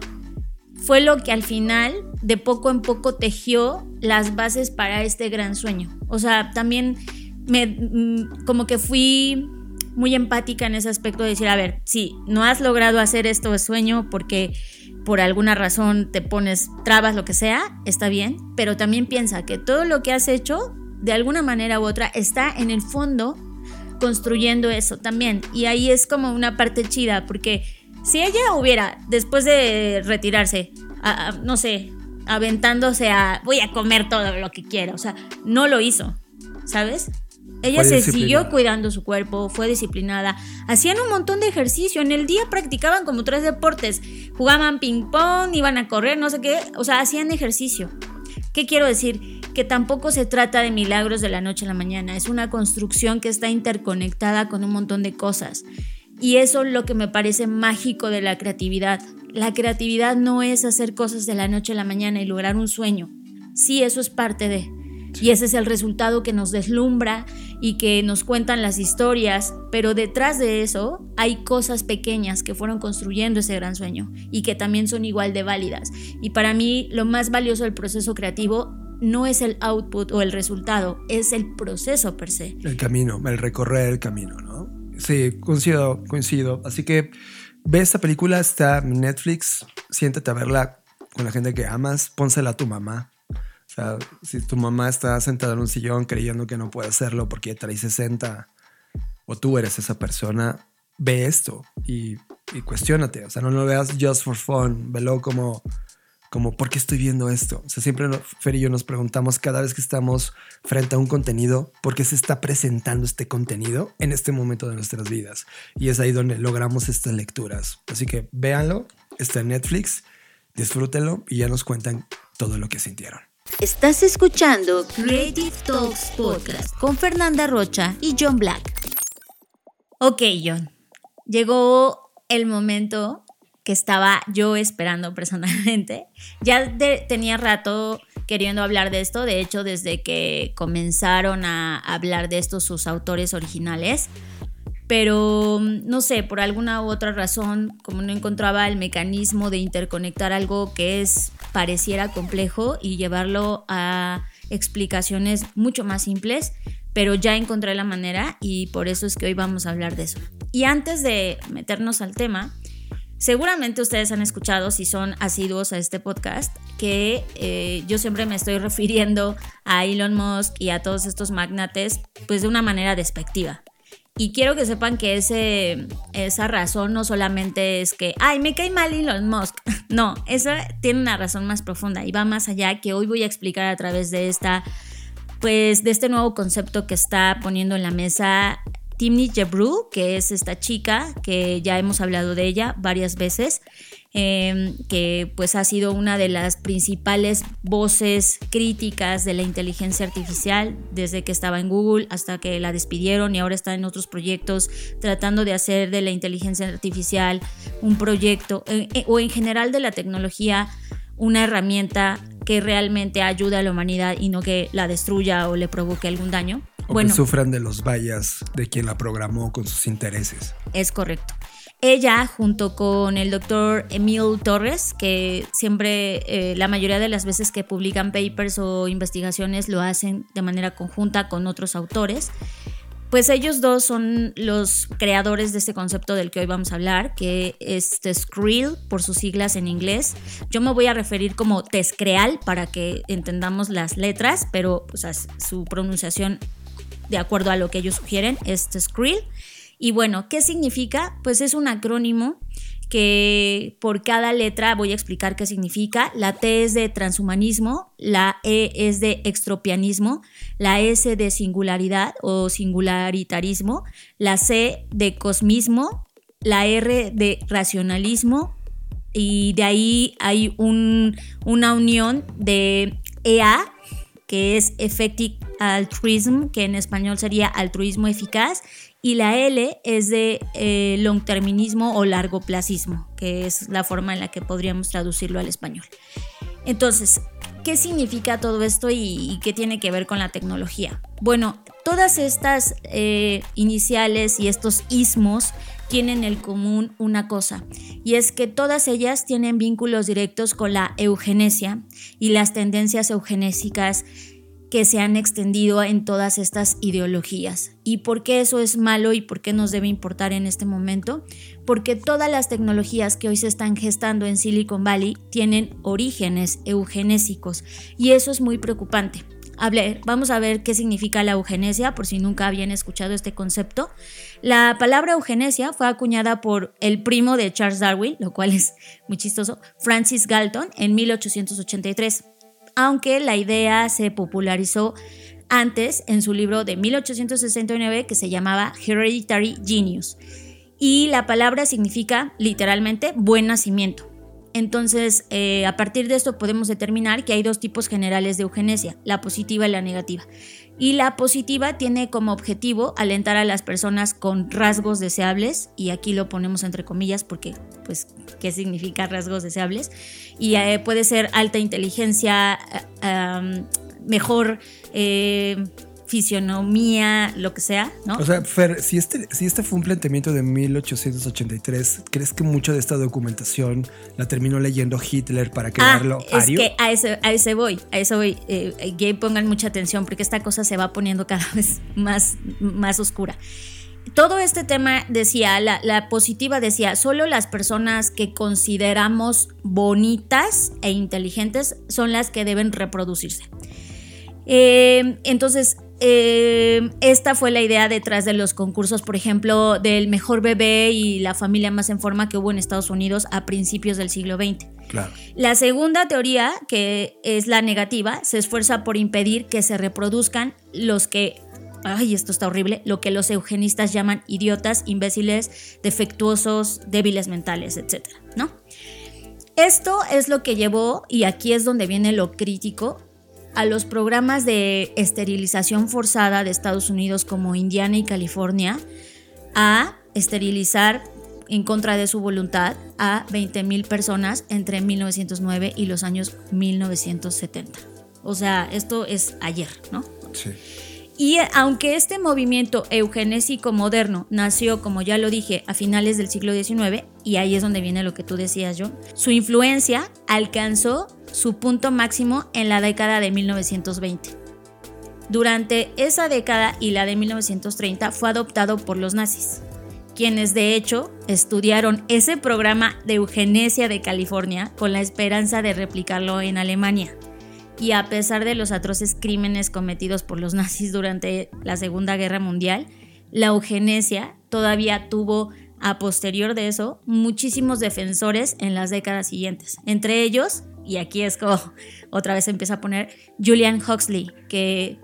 fue lo que al final, de poco en poco, tejió las bases para este gran sueño. O sea, también me, mm, como que fui muy empática en ese aspecto de decir, a ver, sí, no has logrado hacer esto de sueño porque por alguna razón te pones trabas, lo que sea, está bien, pero también piensa que todo lo que has hecho, de alguna manera u otra, está en el fondo construyendo eso también. Y ahí es como una parte chida, porque si ella hubiera, después de retirarse, no sé, aventándose a voy a comer todo lo que quiera, o sea, no lo hizo, ¿sabes? Ella se siguió cuidando su cuerpo, fue disciplinada. Hacían un montón de ejercicio. En el día practicaban como tres deportes. Jugaban ping pong, iban a correr, no sé qué. O sea, hacían ejercicio. ¿Qué quiero decir? Que tampoco se trata de milagros de la noche a la mañana. Es una construcción que está interconectada con un montón de cosas. Y eso es lo que me parece mágico de la creatividad. La creatividad no es hacer cosas de la noche a la mañana y lograr un sueño. Sí, eso es parte de y ese es el resultado que nos deslumbra y que nos cuentan las historias, pero detrás de eso hay cosas pequeñas que fueron construyendo ese gran sueño y que también son igual de válidas. Y para mí lo más valioso del proceso creativo no es el output o el resultado, es el proceso per se. El camino, el recorrer el camino, ¿no? Sí, coincido, coincido. Así que ve esta película, está en Netflix, siéntate a verla con la gente que amas, pónsela a tu mamá, sea, si tu mamá está sentada en un sillón creyendo que no puede hacerlo porque trae 60 o tú eres esa persona, ve esto y, y. O sea, no lo veas just for fun, velo como, como, ¿por qué estoy viendo esto? O sea, siempre Fer y yo nos preguntamos cada vez que estamos frente a un contenido, ¿por qué se está presentando este contenido en este momento de nuestras vidas? Y es ahí donde logramos estas lecturas. Así que véanlo, está en Netflix, disfrútenlo y ya nos cuentan todo lo que sintieron. Estás escuchando Creative Talks Podcast con Fernanda Rocha y John Black. Ok, John. Llegó el momento que estaba yo esperando personalmente. Ya tenía rato queriendo hablar de esto, de hecho desde que comenzaron a hablar de esto sus autores originales, pero no sé, por alguna u otra razón, como no encontraba el mecanismo de interconectar algo que es pareciera complejo y llevarlo a explicaciones mucho más simples, pero ya encontré la manera y por eso es que hoy vamos a hablar de eso. Y antes de meternos al tema, seguramente ustedes han escuchado, si son asiduos a este podcast, que eh, yo siempre me estoy refiriendo a Elon Musk y a todos estos magnates, pues de una manera despectiva. Y quiero que sepan que ese, esa razón no solamente es que, ay, me cae mal Elon Musk. No, esa tiene una razón más profunda y va más allá que hoy voy a explicar a través de esta, pues, de este nuevo concepto que está poniendo en la mesa Timney Jebru, que es esta chica que ya hemos hablado de ella varias veces Em, que pues ha sido una de las principales voces críticas de la inteligencia artificial desde que estaba en Google hasta que la despidieron y ahora está en otros proyectos tratando de hacer de la inteligencia artificial un proyecto eh, eh, o en general de la tecnología una herramienta que realmente ayude a la humanidad y no que la destruya o le provoque algún daño. O bueno, que sufran de los vallas de quien la programó con sus intereses. Es correcto. Ella, junto con el doctor Emil Torres, que siempre, eh, la mayoría de las veces que publican papers o investigaciones lo hacen de manera conjunta con otros autores, pues ellos dos son los creadores de este concepto del que hoy vamos a hablar, que es Skrill por sus siglas en inglés. Yo me voy a referir como Tescreal para que entendamos las letras, pero pues, su pronunciación de acuerdo a lo que ellos sugieren es Skrill. Y bueno, ¿qué significa? Pues es un acrónimo que por cada letra voy a explicar qué significa. La T es de transhumanismo, la E es de extropianismo, la S de singularidad o singularitarismo, la C de cosmismo, la R de racionalismo y de ahí hay una unión de EA, que es Effective Altruism, que en español sería altruismo eficaz, y la L es de eh, longterminismo o largoplacismo, que es la forma en la que podríamos traducirlo al español. Entonces, ¿qué significa todo esto y, qué tiene que ver con la tecnología? Bueno, todas estas eh, iniciales y estos ismos tienen en común una cosa, y es que todas ellas tienen vínculos directos con la eugenesia y las tendencias eugenésicas que se han extendido en todas estas ideologías. ¿Y por qué eso es malo y por qué nos debe importar en este momento? Porque todas las tecnologías que hoy se están gestando en Silicon Valley tienen orígenes eugenésicos y eso es muy preocupante. vamos a ver qué significa la eugenesia, por si nunca habían escuchado este concepto. La palabra eugenesia fue acuñada por el primo de Charles Darwin, lo cual es muy chistoso, Francis Galton, en 1883 aunque la idea se popularizó antes en su libro de 1869 que se llamaba Hereditary Genius. Y la palabra significa literalmente buen nacimiento. Entonces, eh, a partir de esto podemos determinar que hay dos tipos generales de eugenesia, la positiva y la negativa. Y la positiva tiene como objetivo alentar a las personas con rasgos deseables, y aquí lo ponemos entre comillas porque, pues, ¿qué significa rasgos deseables? Y eh, puede ser alta inteligencia, eh, mejor fisionomía, lo que sea, ¿no? O sea, Fer, si este, si este fue un planteamiento de 1883, ¿crees que mucho de esta documentación la terminó leyendo Hitler para crearlo ah, es que a ese, a ese voy, a eso voy. Eh, pongan mucha atención porque esta cosa se va poniendo cada vez más, más oscura. Todo este tema decía, la, la positiva decía, solo las personas que consideramos bonitas e inteligentes son las que deben reproducirse. Eh, entonces, eh, esta fue la idea detrás de los concursos, por ejemplo, del mejor bebé y la familia más en forma que hubo en Estados Unidos a principios del siglo XX. La segunda teoría, que es la negativa, se esfuerza por impedir que se reproduzcan los que ay, esto está horrible, lo que los eugenistas llaman idiotas, imbéciles, defectuosos, débiles mentales, etc. ¿no? Esto es lo que llevó, y aquí es donde viene lo crítico, a los programas de esterilización forzada de Estados Unidos como Indiana y California a esterilizar en contra de su voluntad a 20.000 personas entre 1909 y los años 1970. O sea, esto es ayer, ¿no? Sí. Y aunque este movimiento eugenésico moderno nació, como ya lo dije, a finales del siglo XIX, y ahí es donde viene lo que tú decías, John, su influencia alcanzó su punto máximo en la década de 1920. Durante esa década y la de 1930 fue adoptado por los nazis, quienes de hecho estudiaron ese programa de eugenesia de California con la esperanza de replicarlo en Alemania y a pesar de los atroces crímenes cometidos por los nazis durante la Segunda Guerra Mundial, la eugenesia todavía tuvo a posterior de eso muchísimos defensores en las décadas siguientes. Entre ellos, y aquí es como otra vez empieza a poner Julian Huxley, que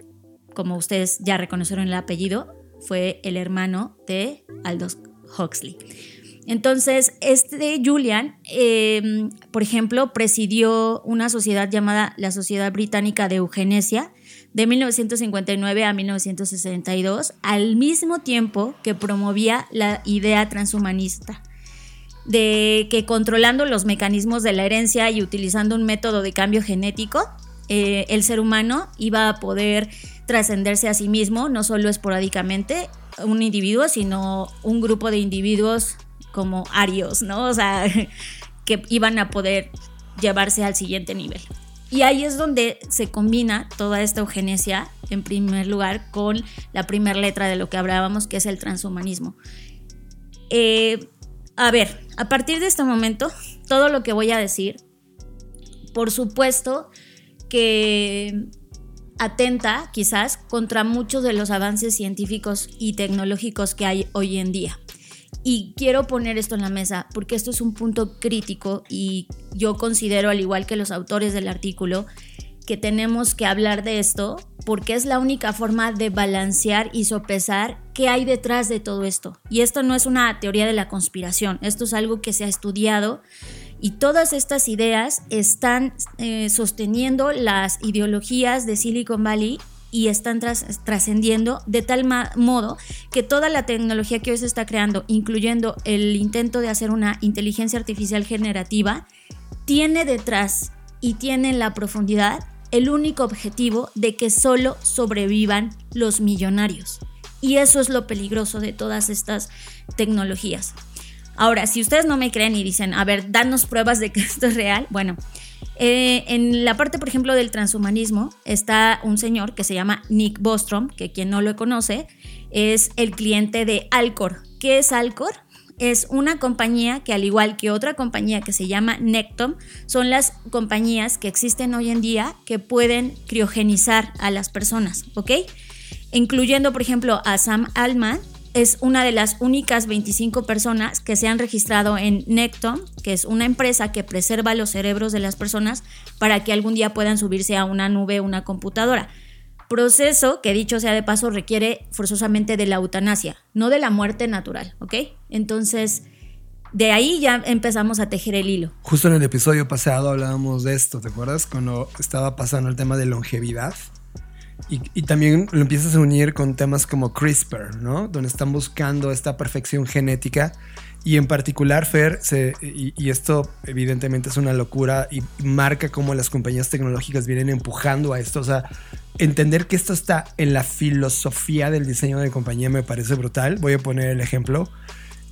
como ustedes ya reconocieron el apellido, fue el hermano de Aldous Huxley. Entonces, este Julian, em, por ejemplo, presidió una sociedad llamada la Sociedad Británica de Eugenesia de 1959 a 1962, al mismo tiempo que promovía la idea transhumanista de que controlando los mecanismos de la herencia y utilizando un método de cambio genético, eh, el ser humano iba a poder trascenderse a sí mismo, no solo esporádicamente un individuo, sino un grupo de individuos como arios, ¿no? O sea, que iban a poder llevarse al siguiente nivel. Y ahí es donde se combina toda esta eugenesia, en primer lugar, con la primera letra de lo que hablábamos, que es el transhumanismo. Eh, a ver, a partir de este momento, todo lo que voy a decir, por supuesto que atenta quizás contra muchos de los avances científicos y tecnológicos que hay hoy en día. Y quiero poner esto en la mesa porque esto es un punto crítico y yo considero, al igual que los autores del artículo, que tenemos que hablar de esto porque es la única forma de balancear y sopesar qué hay detrás de todo esto. Y esto no es una teoría de la conspiración, esto es algo que se ha estudiado y todas estas ideas están eh, sosteniendo las ideologías de Silicon Valley y están trascendiendo de tal modo que toda la tecnología que hoy se está creando, incluyendo el intento de hacer una inteligencia artificial generativa, tiene detrás y tiene en la profundidad el único objetivo de que solo sobrevivan los millonarios. Y eso es lo peligroso de todas estas tecnologías. Ahora, si ustedes no me creen y dicen, a ver, danos pruebas de que esto es real, bueno, eh, en la parte, por ejemplo, del transhumanismo está un señor que se llama Nick Bostrom, que quien no lo conoce, es el cliente de Alcor. ¿Qué es Alcor? Es una compañía que al igual que otra compañía que se llama Nectom, son las compañías que existen hoy en día que pueden criogenizar a las personas, ¿ok? Incluyendo, por ejemplo, a Sam Altman, es una de las únicas 25 personas que se han registrado en Nectom, que es una empresa que preserva los cerebros de las personas para que algún día puedan subirse a una nube o una computadora. Proceso que dicho sea de paso requiere forzosamente de la eutanasia, no de la muerte natural, ¿ok? Entonces, de ahí ya empezamos a tejer el hilo. Justo en el episodio pasado hablábamos de esto, ¿te acuerdas? Cuando estaba pasando el tema de longevidad. Y, también lo empiezas a unir con temas como CRISPR, ¿no? Donde están buscando esta perfección genética. Y en particular, Fer, y, esto evidentemente es una locura y marca cómo las compañías tecnológicas vienen empujando a esto. O sea, entender que esto está en la filosofía del diseño de compañía me parece brutal. Voy a poner el ejemplo.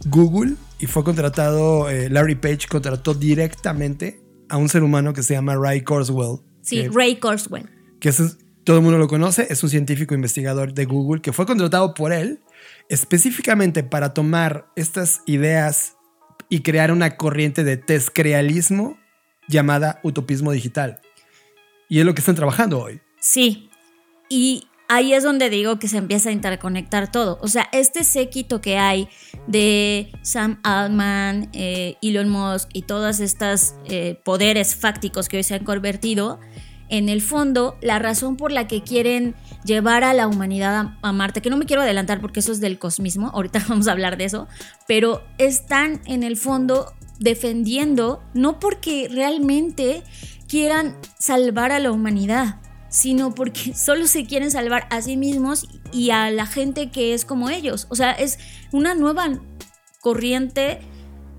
Google, y fue contratado, eh, Larry Page contrató directamente a un ser humano que se llama Ray Kurzweil. Sí, Ray Kurzweil. Que es todo el mundo lo conoce, es un científico investigador de Google que fue contratado por él específicamente para tomar estas ideas y crear una corriente de tescrealismo llamada utopismo digital. Y es lo que están trabajando hoy. Sí. Y ahí es donde digo que se empieza a interconectar todo. O sea, este séquito que hay de Sam Altman, eh, Elon Musk y todas estas eh, poderes fácticos que hoy se han convertido, en el fondo, la razón por la que quieren llevar a la humanidad a, Marte, que no me quiero adelantar porque eso es del cosmismo, ahorita vamos a hablar de eso, pero están en el fondo defendiendo, no porque realmente quieran salvar a la humanidad, sino porque solo se quieren salvar a sí mismos y a la gente que es como ellos. O sea, es una nueva corriente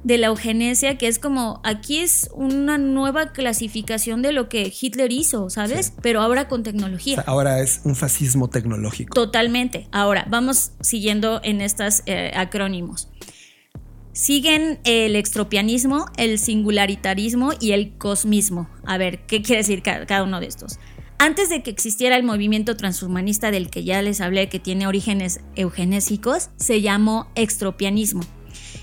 de la eugenesia, que es como, aquí es una nueva clasificación de lo que Hitler hizo, ¿sabes? Pero ahora con tecnología. ahora es un fascismo tecnológico. Totalmente. Ahora, vamos siguiendo en estos eh, acrónimos. Siguen el extropianismo, el singularitarismo y el cosmismo. A ver, ¿qué quiere decir cada uno de estos? Antes de que existiera el movimiento transhumanista del que ya les hablé, que tiene orígenes eugenésicos, se llamó extropianismo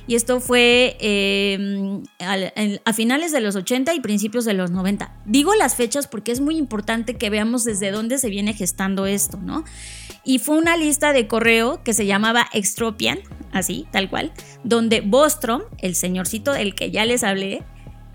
y esto fue em, a, finales de los 80 y principios de los 90. Digo las fechas porque es muy importante que veamos desde dónde se viene gestando esto, ¿no? Y fue una lista de correo que se llamaba Extropian, así, tal cual, donde Bostrom, el señorcito del que ya les hablé,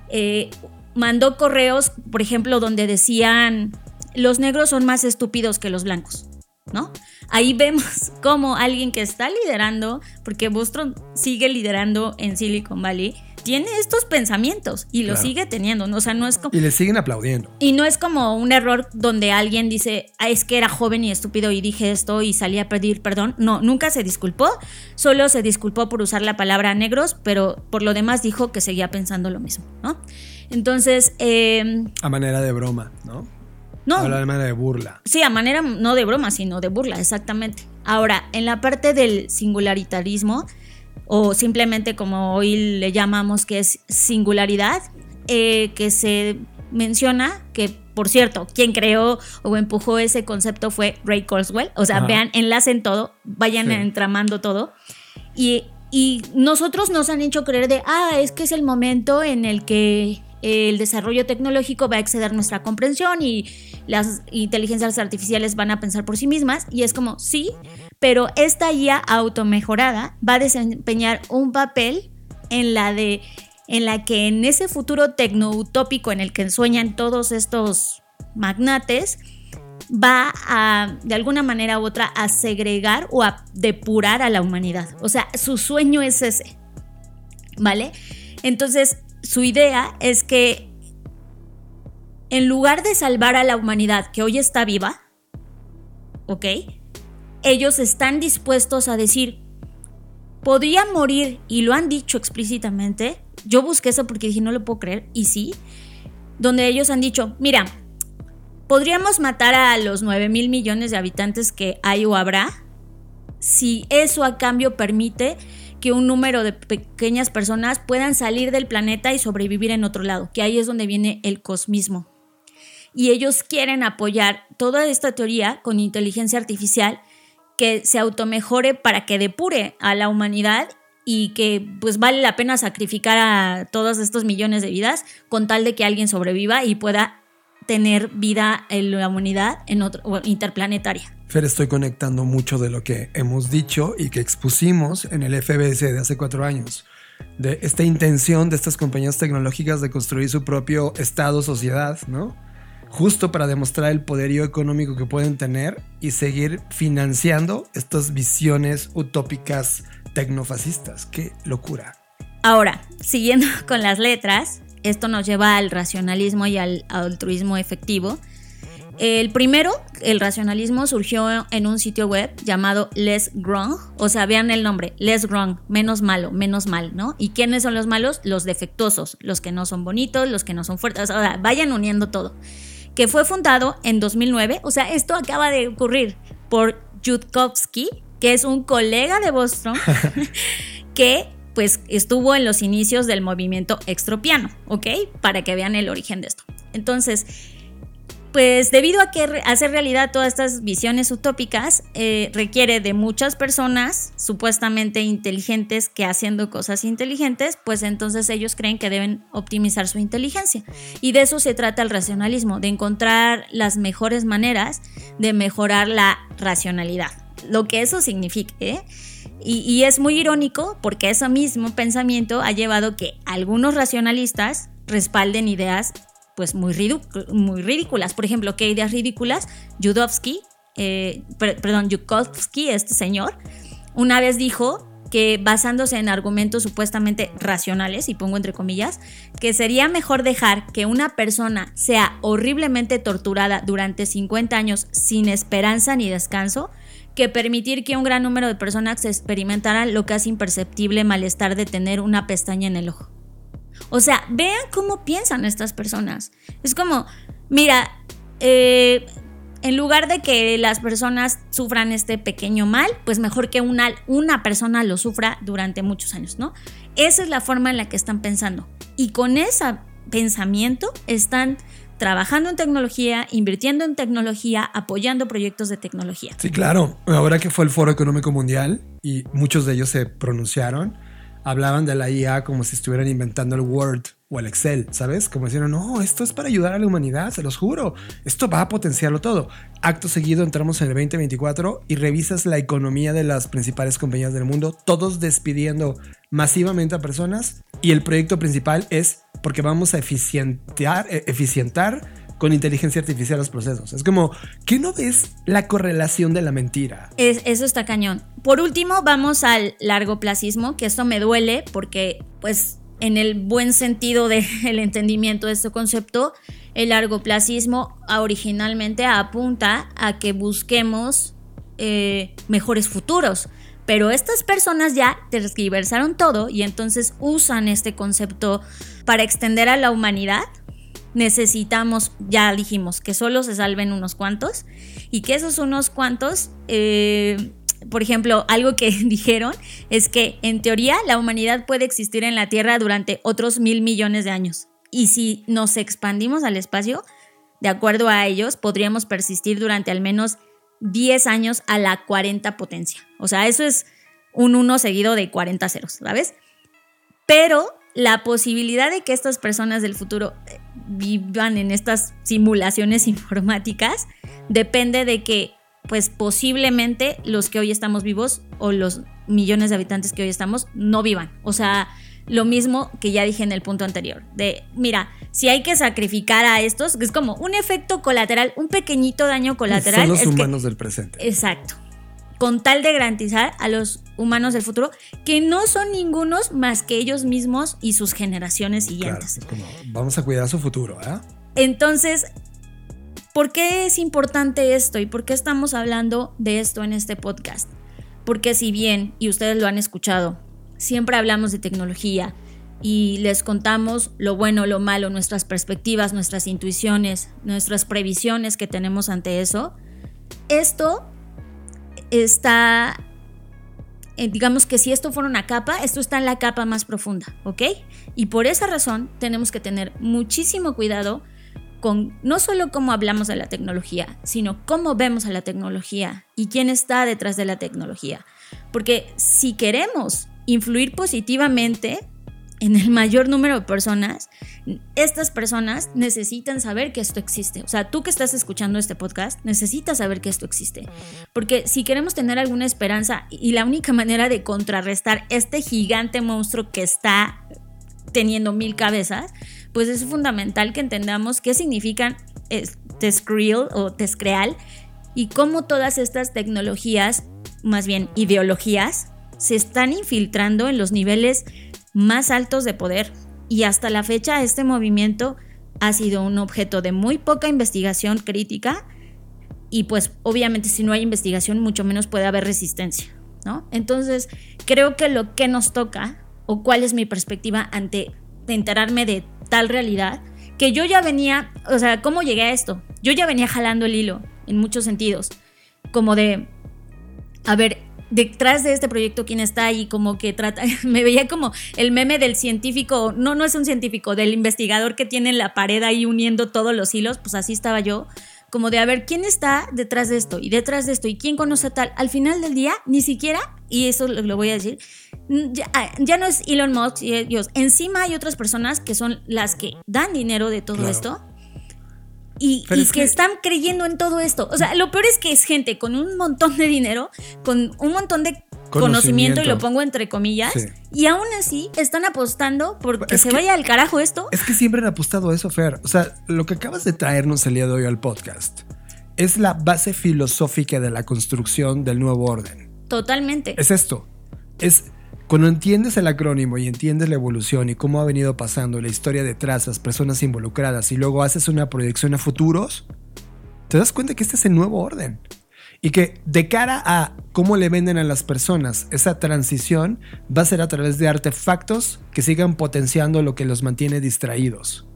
eh, mandó correos, por ejemplo, donde decían, los negros son más estúpidos que los blancos. ¿No? Ahí vemos cómo alguien que está liderando, porque Bostrom sigue liderando en Silicon Valley, tiene estos pensamientos y lo sigue teniendo, ¿no? o sea, no es como... Y le siguen aplaudiendo. Y no es como un error donde alguien dice, ah, es que era joven y estúpido y dije esto y salí a pedir perdón. No, nunca se disculpó, solo se disculpó por usar la palabra negros, pero por lo demás dijo que seguía pensando lo mismo, ¿no? Entonces... Em, a manera de broma, ¿no? No. Habla de manera de burla. Sí, a manera no de broma, sino de burla, exactamente. Ahora, en la parte del singularitarismo, o simplemente como hoy le llamamos que es singularidad, eh, que se menciona que, por cierto, quien creó o empujó ese concepto fue Ray Kurzweil. O sea, vean, enlacen todo, vayan entramando todo. Y, y nosotros nos han hecho creer de, ah, es que es el momento en el que el desarrollo tecnológico va a exceder nuestra comprensión y las inteligencias artificiales van a pensar por sí mismas. Y es como, sí, pero esta IA automejorada va a desempeñar un papel en la de en la que en ese futuro tecnoutópico en el que sueñan todos estos magnates, va a, de alguna manera u otra, a segregar o a depurar a la humanidad. O sea, su sueño es ese. ¿Vale? Entonces, su idea es que en lugar de salvar a la humanidad que hoy está viva, ¿ok? Ellos están dispuestos a decir, podría morir, y lo han dicho explícitamente, yo busqué eso porque dije, no lo puedo creer, y sí, donde ellos han dicho, mira, podríamos matar a los 9 mil millones de habitantes que hay o habrá si eso a cambio permite que un número de pequeñas personas puedan salir del planeta y sobrevivir en otro lado, que ahí es donde viene el cosmismo. Y ellos quieren apoyar toda esta teoría con inteligencia artificial que se automejore para que depure a la humanidad y que pues vale la pena sacrificar a todos estos millones de vidas con tal de que alguien sobreviva y pueda tener vida en la humanidad en otro, interplanetaria. Fer, estoy conectando mucho de lo que hemos dicho y que expusimos en el FBS de hace cuatro años, de esta intención de estas compañías tecnológicas de construir su propio Estado, sociedad, ¿no? Justo para demostrar el poderío económico que pueden tener y seguir financiando estas visiones utópicas tecnofascistas. ¡Qué locura! Ahora, siguiendo con las letras, esto nos lleva al racionalismo y al altruismo efectivo. El primero, el racionalismo, surgió en un sitio web llamado Less Wrong, o sea, vean el nombre, Less Wrong, menos malo, menos mal, ¿no? ¿Y quiénes son los malos? Los defectuosos, los que no son bonitos, los que no son fuertes, o sea, vayan uniendo todo. Que fue fundado en 2009, o sea, esto acaba de ocurrir por Yudkowsky, que es un colega de Boston, que pues estuvo en los inicios del movimiento extropiano, ¿ok? Para que vean el origen de esto. Entonces, pues debido a que hacer realidad todas estas visiones utópicas eh, requiere de muchas personas supuestamente inteligentes que haciendo cosas inteligentes, pues entonces ellos creen que deben optimizar su inteligencia. Y de eso se trata el racionalismo, de encontrar las mejores maneras de mejorar la racionalidad. Lo que eso significa, ¿eh? Y, es muy irónico porque ese mismo pensamiento ha llevado que algunos racionalistas respalden ideas pues muy, muy ridículas. Por ejemplo, ¿qué ideas ridículas? Judowski, eh, perdón, Yukovsky, este señor, una vez dijo que basándose en argumentos supuestamente racionales, y pongo entre comillas, que sería mejor dejar que una persona sea horriblemente torturada durante 50 años sin esperanza ni descanso, que permitir que un gran número de personas experimentaran lo casi imperceptible malestar de tener una pestaña en el ojo. O sea, vean cómo piensan estas personas. Es como, mira, eh, en lugar de que las personas sufran este pequeño mal, pues mejor que una, una persona lo sufra durante muchos años, ¿no? Esa es la forma en la que están pensando. Y con ese pensamiento están trabajando en tecnología, invirtiendo en tecnología, apoyando proyectos de tecnología. Sí, claro. Ahora que fue el Foro Económico Mundial y muchos de ellos se pronunciaron, hablaban de la IA como si estuvieran inventando el Word o el Excel, ¿sabes? Como decían, no, esto es para ayudar a la humanidad, se los juro. Esto va a potenciarlo todo. Acto seguido entramos en el 2024 y revisas la economía de las principales compañías del mundo, todos despidiendo masivamente a personas y el proyecto principal es porque vamos a eficientar, eh, eficientar con inteligencia artificial los procesos. Es como, ¿qué no ves la correlación de la mentira? eso está cañón. Por último, vamos al largo placismo, que esto me duele porque, pues, en el buen sentido del entendimiento de este concepto, el largoplacismo originalmente apunta a que busquemos eh, mejores futuros. Pero estas personas ya tergiversaron todo y entonces usan este concepto para extender a la humanidad necesitamos, ya dijimos, que solo se salven unos cuantos y que esos unos cuantos, eh, por ejemplo, algo que dijeron es que en teoría la humanidad puede existir en la Tierra durante otros mil millones de años. Y si nos expandimos al espacio, de acuerdo a ellos, podríamos persistir durante al menos 10 años a la 40 potencia. O sea, eso es un 1 seguido de 40 ceros, ¿sabes? Pero la posibilidad de que estas personas del futuro eh, vivan en estas simulaciones informáticas depende de que, pues posiblemente los que hoy estamos vivos o los millones de habitantes que hoy estamos no vivan. O sea, lo mismo que ya dije en el punto anterior, de, mira, si hay que sacrificar a estos, es como un efecto colateral, un pequeñito daño colateral. Son los humanos del presente. Exacto con tal de garantizar a los humanos del futuro que no son ningunos más que ellos mismos y sus generaciones siguientes. vamos a cuidar su futuro, ¿eh? Entonces, ¿por qué es importante esto y por qué estamos hablando de esto en este podcast? Porque si bien, y ustedes lo han escuchado, siempre hablamos de tecnología, y les contamos lo bueno, lo malo, nuestras perspectivas, nuestras intuiciones, nuestras previsiones que tenemos ante eso, esto está, eh, digamos que si esto fuera una capa, esto está en la capa más profunda, ¿ok? Y por esa razón tenemos que tener muchísimo cuidado con no solo cómo hablamos de la tecnología, sino cómo vemos a la tecnología y quién está detrás de la tecnología. Porque si queremos influir positivamente en el mayor número de personas, estas personas necesitan saber que esto existe. O sea, tú que estás escuchando este podcast, necesitas saber que esto existe. Porque si queremos tener alguna esperanza y la única manera de contrarrestar este gigante monstruo que está teniendo mil cabezas, pues es fundamental que entendamos qué significan Tescreal o Tescreal y cómo todas estas tecnologías, más bien ideologías, se están infiltrando en los niveles más altos de poder y hasta la fecha este movimiento ha sido un objeto de muy poca investigación crítica y pues obviamente si no hay investigación mucho menos puede haber resistencia, ¿no? Entonces creo que lo que nos toca o cuál es mi perspectiva ante enterarme de tal realidad que yo ya venía, o sea, ¿cómo llegué a esto? Yo ya venía jalando el hilo en muchos sentidos, como de, a ver, detrás de este proyecto quién está ahí, como que trata, me veía como el meme del científico, no, no es un científico, del investigador que tiene la pared ahí uniendo todos los hilos, pues así estaba yo, como de a ver quién está detrás de esto y detrás de esto y quién conoce tal. Al final del día, ni siquiera, y eso lo, voy a decir, ya, ah, ya, no es Elon Musk y ellos, encima hay otras personas que son las que dan dinero de todo esto y, que, están creyendo en todo esto. O sea, lo peor es que es gente con un montón de dinero, con un montón de conocimiento, y lo pongo entre comillas, y aún así están apostando porque se vaya al carajo esto. Es que siempre han apostado a eso, Fer. O sea, lo que acabas de traernos el día de hoy al podcast es la base filosófica de la construcción del nuevo orden. Totalmente. Es esto. Es cuando entiendes el acrónimo y entiendes la evolución y cómo ha venido pasando la historia detrás, las personas involucradas y luego haces una proyección a futuros, te das cuenta que este es el nuevo orden. Y que de cara a cómo le venden a las personas esa transición va a ser a través de artefactos que sigan potenciando lo que los mantiene distraídos.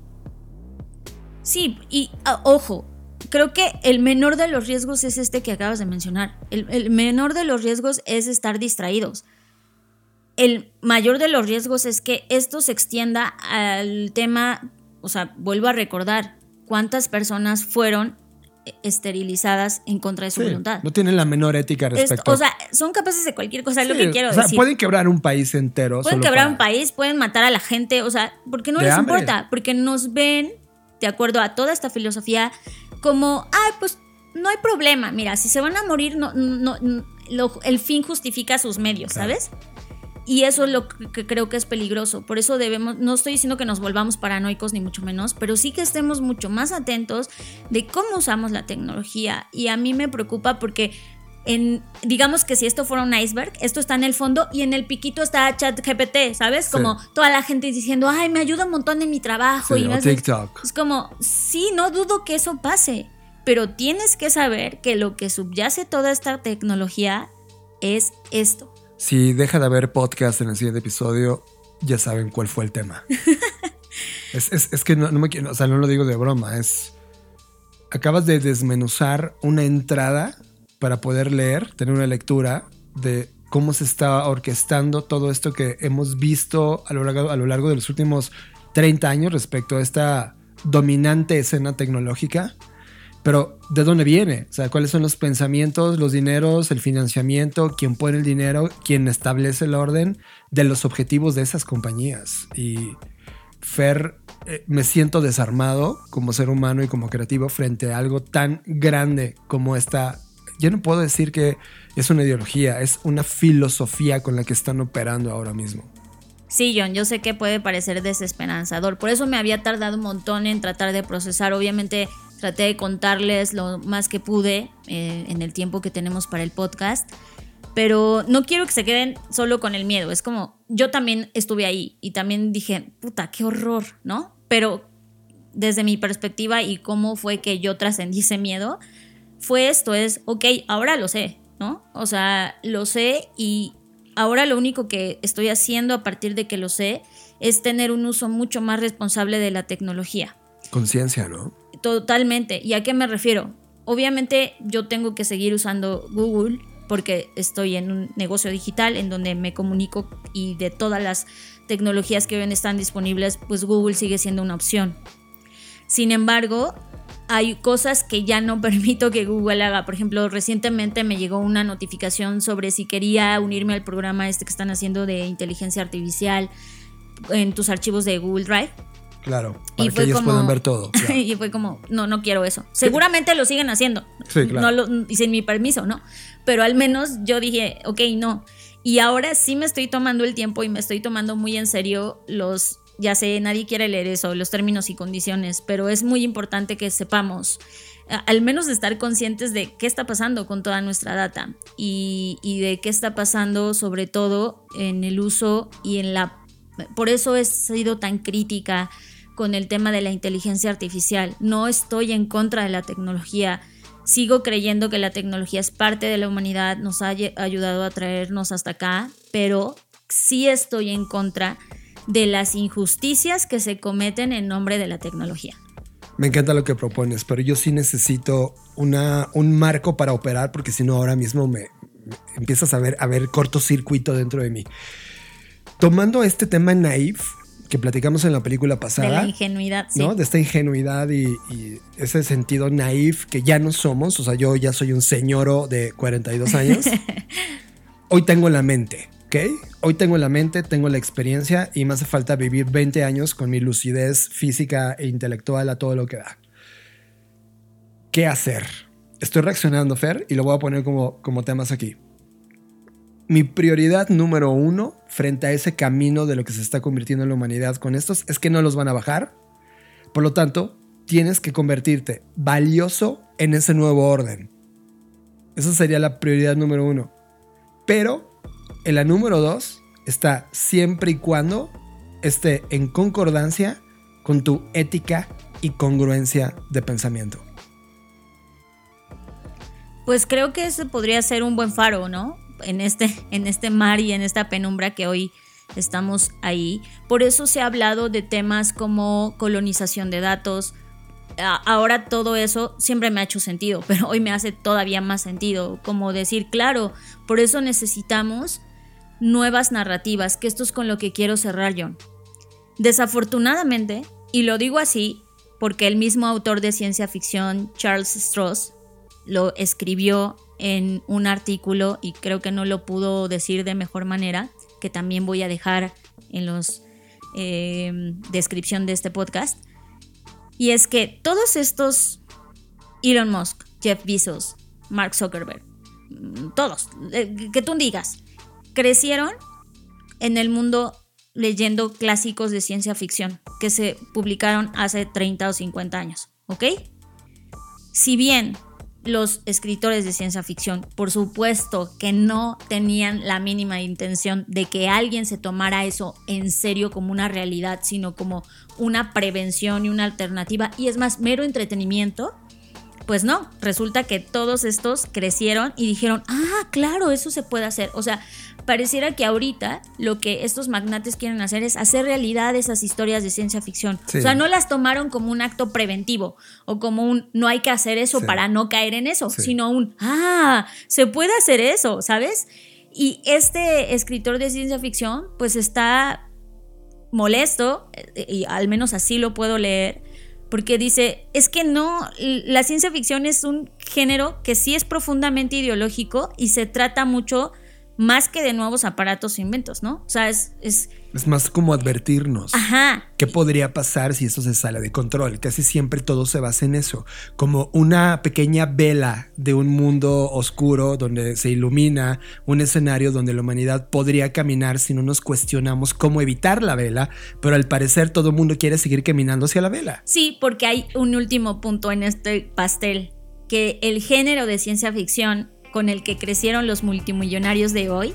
Sí, y ah, ojo, creo que el menor de los riesgos es este que acabas de mencionar. el menor de los riesgos es estar distraídos el mayor de los riesgos es que esto se extienda al tema, o sea, vuelvo a recordar, cuántas personas fueron esterilizadas en contra de su voluntad. No tienen la menor ética respecto. o sea, son capaces de cualquier cosa, es lo que quiero o sea, Pueden quebrar un país entero. Pueden quebrar un país, pueden matar a la gente, o sea, porque no les importa, porque nos ven, de acuerdo a toda esta filosofía, como, ay, pues no hay problema, mira, si se van a morir, no, no, el fin justifica sus medios, ¿sabes? Y eso es lo que creo que es peligroso. Por eso debemos, no estoy diciendo que nos volvamos paranoicos ni mucho menos, pero sí que estemos mucho más atentos de cómo usamos la tecnología. Y a mí me preocupa porque en, digamos que si esto fuera un iceberg, esto está en el fondo y en el piquito está ChatGPT, ¿sabes? Como toda la gente diciendo, ay, me ayuda un montón en mi trabajo. y TikTok. Es como, sí, no dudo que eso pase, pero tienes que saber que lo que subyace toda esta tecnología es esto. Si deja de haber podcast en el siguiente episodio, ya saben cuál fue el tema. es, que no, me quiero, o sea, no lo digo de broma, es. Acabas de desmenuzar una entrada para poder leer, tener una lectura de cómo se está orquestando todo esto que hemos visto a lo largo, a lo largo de los últimos 30 años respecto a esta dominante escena tecnológica pero, ¿de dónde viene? O sea, ¿cuáles son los pensamientos, los dineros, el financiamiento, quién pone el dinero, quién establece el orden de los objetivos de esas compañías? Y Fer, eh, me siento desarmado como ser humano y como creativo frente a algo tan grande como esta. Yo no puedo decir que es una ideología, es una filosofía con la que están operando ahora mismo. Sí, John, yo sé que puede parecer desesperanzador. Por eso me había tardado un montón en tratar de procesar. Obviamente traté de contarles lo más que pude eh, en el tiempo que tenemos para el podcast. Pero no quiero que se queden solo con el miedo. Es como, yo también estuve ahí y también dije, puta, qué horror, ¿no? Pero desde mi perspectiva y cómo fue que yo trascendí ese miedo, fue esto, es, ok, ahora lo sé, ¿no? O sea, lo sé y ahora lo único que estoy haciendo a partir de que lo sé es tener un uso mucho más responsable de la tecnología. Conciencia, ¿no? Totalmente. ¿Y a qué me refiero? Obviamente yo tengo que seguir usando Google porque estoy en un negocio digital en donde me comunico y de todas las tecnologías que hoy están disponibles, pues Google sigue siendo una opción. Sin embargo, hay cosas que ya no permito que Google haga. Por ejemplo, recientemente me llegó una notificación sobre si quería unirme al programa este que están haciendo de inteligencia artificial en tus archivos de Google Drive. Claro, para que ellos puedan ver todo. y fue como, no, no quiero eso. Seguramente lo siguen haciendo. Sí, claro. No y sin mi permiso, ¿no? Pero al menos yo dije, ok, no. Y ahora sí me estoy tomando el tiempo y me estoy tomando muy en serio los, ya sé, nadie quiere leer eso, los términos y condiciones, pero es muy importante que sepamos, al menos estar conscientes de qué está pasando con toda nuestra data y, y de qué está pasando sobre todo en el uso y en la... Por eso he sido tan crítica con el tema de la inteligencia artificial. No estoy en contra de la tecnología. Sigo creyendo que la tecnología es parte de la humanidad, nos ha ayudado a traernos hasta acá, pero sí estoy en contra de las injusticias que se cometen en nombre de la tecnología. Me encanta lo que propones, pero yo sí necesito una, un marco para operar porque si no ahora mismo me, empiezas a ver, a ver cortocircuito dentro de mí. Tomando este tema naif, que platicamos en la película pasada. De la ingenuidad, sí. ¿no? De esta ingenuidad y, ese sentido naif que ya no somos. O sea, yo ya soy un señoro de 42 años. Hoy tengo la mente, ¿ok? Hoy tengo la mente, tengo la experiencia y me hace falta vivir 20 años con mi lucidez física e intelectual a todo lo que da. ¿Qué hacer? Estoy reaccionando, Fer, y lo voy a poner como, como temas aquí mi prioridad número uno frente a ese camino de lo que se está convirtiendo en la humanidad con estos es que no los van a bajar. Por lo tanto, tienes que convertirte valioso en ese nuevo orden. Esa sería la prioridad número uno. Pero en la número dos está siempre y cuando esté en concordancia con tu ética y congruencia de pensamiento. Pues creo que ese podría ser un buen faro, ¿no? En este, en este mar y en esta penumbra que hoy estamos ahí. Por eso se ha hablado de temas como colonización de datos. Ahora todo eso siempre me ha hecho sentido, pero hoy me hace todavía más sentido. Como decir, claro, por eso necesitamos nuevas narrativas, que esto es con lo que quiero cerrar yo. Desafortunadamente, y lo digo así porque el mismo autor de ciencia ficción, Charles Stross, lo escribió en un artículo y creo que no lo pudo decir de mejor manera, que también voy a dejar en los eh, descripción de este podcast. Y es que todos estos Elon Musk, Jeff Bezos, Mark Zuckerberg, mm, todos, eh, que tú digas, crecieron en el mundo leyendo clásicos de ciencia ficción que se publicaron hace 30 o 50 años, ¿ok? Si bien los escritores de ciencia ficción, por supuesto que no tenían la mínima intención de que alguien se tomara eso en serio como una realidad, sino como una prevención y una alternativa, y es más, mero entretenimiento, pues no, resulta que todos estos crecieron y dijeron, ah, claro, eso se puede hacer. O sea, pareciera que ahorita lo que estos magnates quieren hacer es hacer realidad esas historias de ciencia ficción. O sea, no las tomaron como un acto preventivo o como un no hay que hacer eso para no caer en eso, sino un, ah, se puede hacer eso, ¿sabes? Y este escritor de ciencia ficción pues está molesto, eh, y al menos así lo puedo leer, porque dice, es que no, la ciencia ficción es un género que sí es profundamente ideológico y se trata mucho más que de nuevos aparatos o inventos, ¿no? O sea, es... Es, es más como advertirnos. Ajá. ¿Qué podría pasar si eso se sale de control? Casi siempre todo se basa en eso, como una pequeña vela de un mundo oscuro donde se ilumina un escenario donde la humanidad podría caminar si no nos cuestionamos cómo evitar la vela, pero al parecer todo el mundo quiere seguir caminando hacia la vela. Sí, porque hay un último punto en este pastel, que el género de ciencia ficción con el que crecieron los multimillonarios de hoy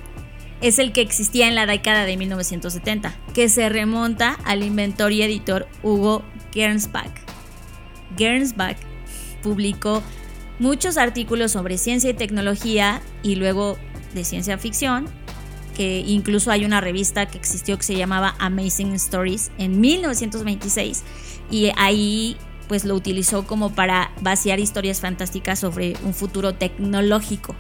es el que existía en la década de 1970, que se remonta al inventor y editor Hugo Gernsback. Gernsback publicó muchos artículos sobre ciencia y tecnología y luego de ciencia ficción que incluso hay una revista que existió que se llamaba Amazing Stories en 1926 y ahí pues lo utilizó como para vaciar historias fantásticas sobre un futuro tecnológico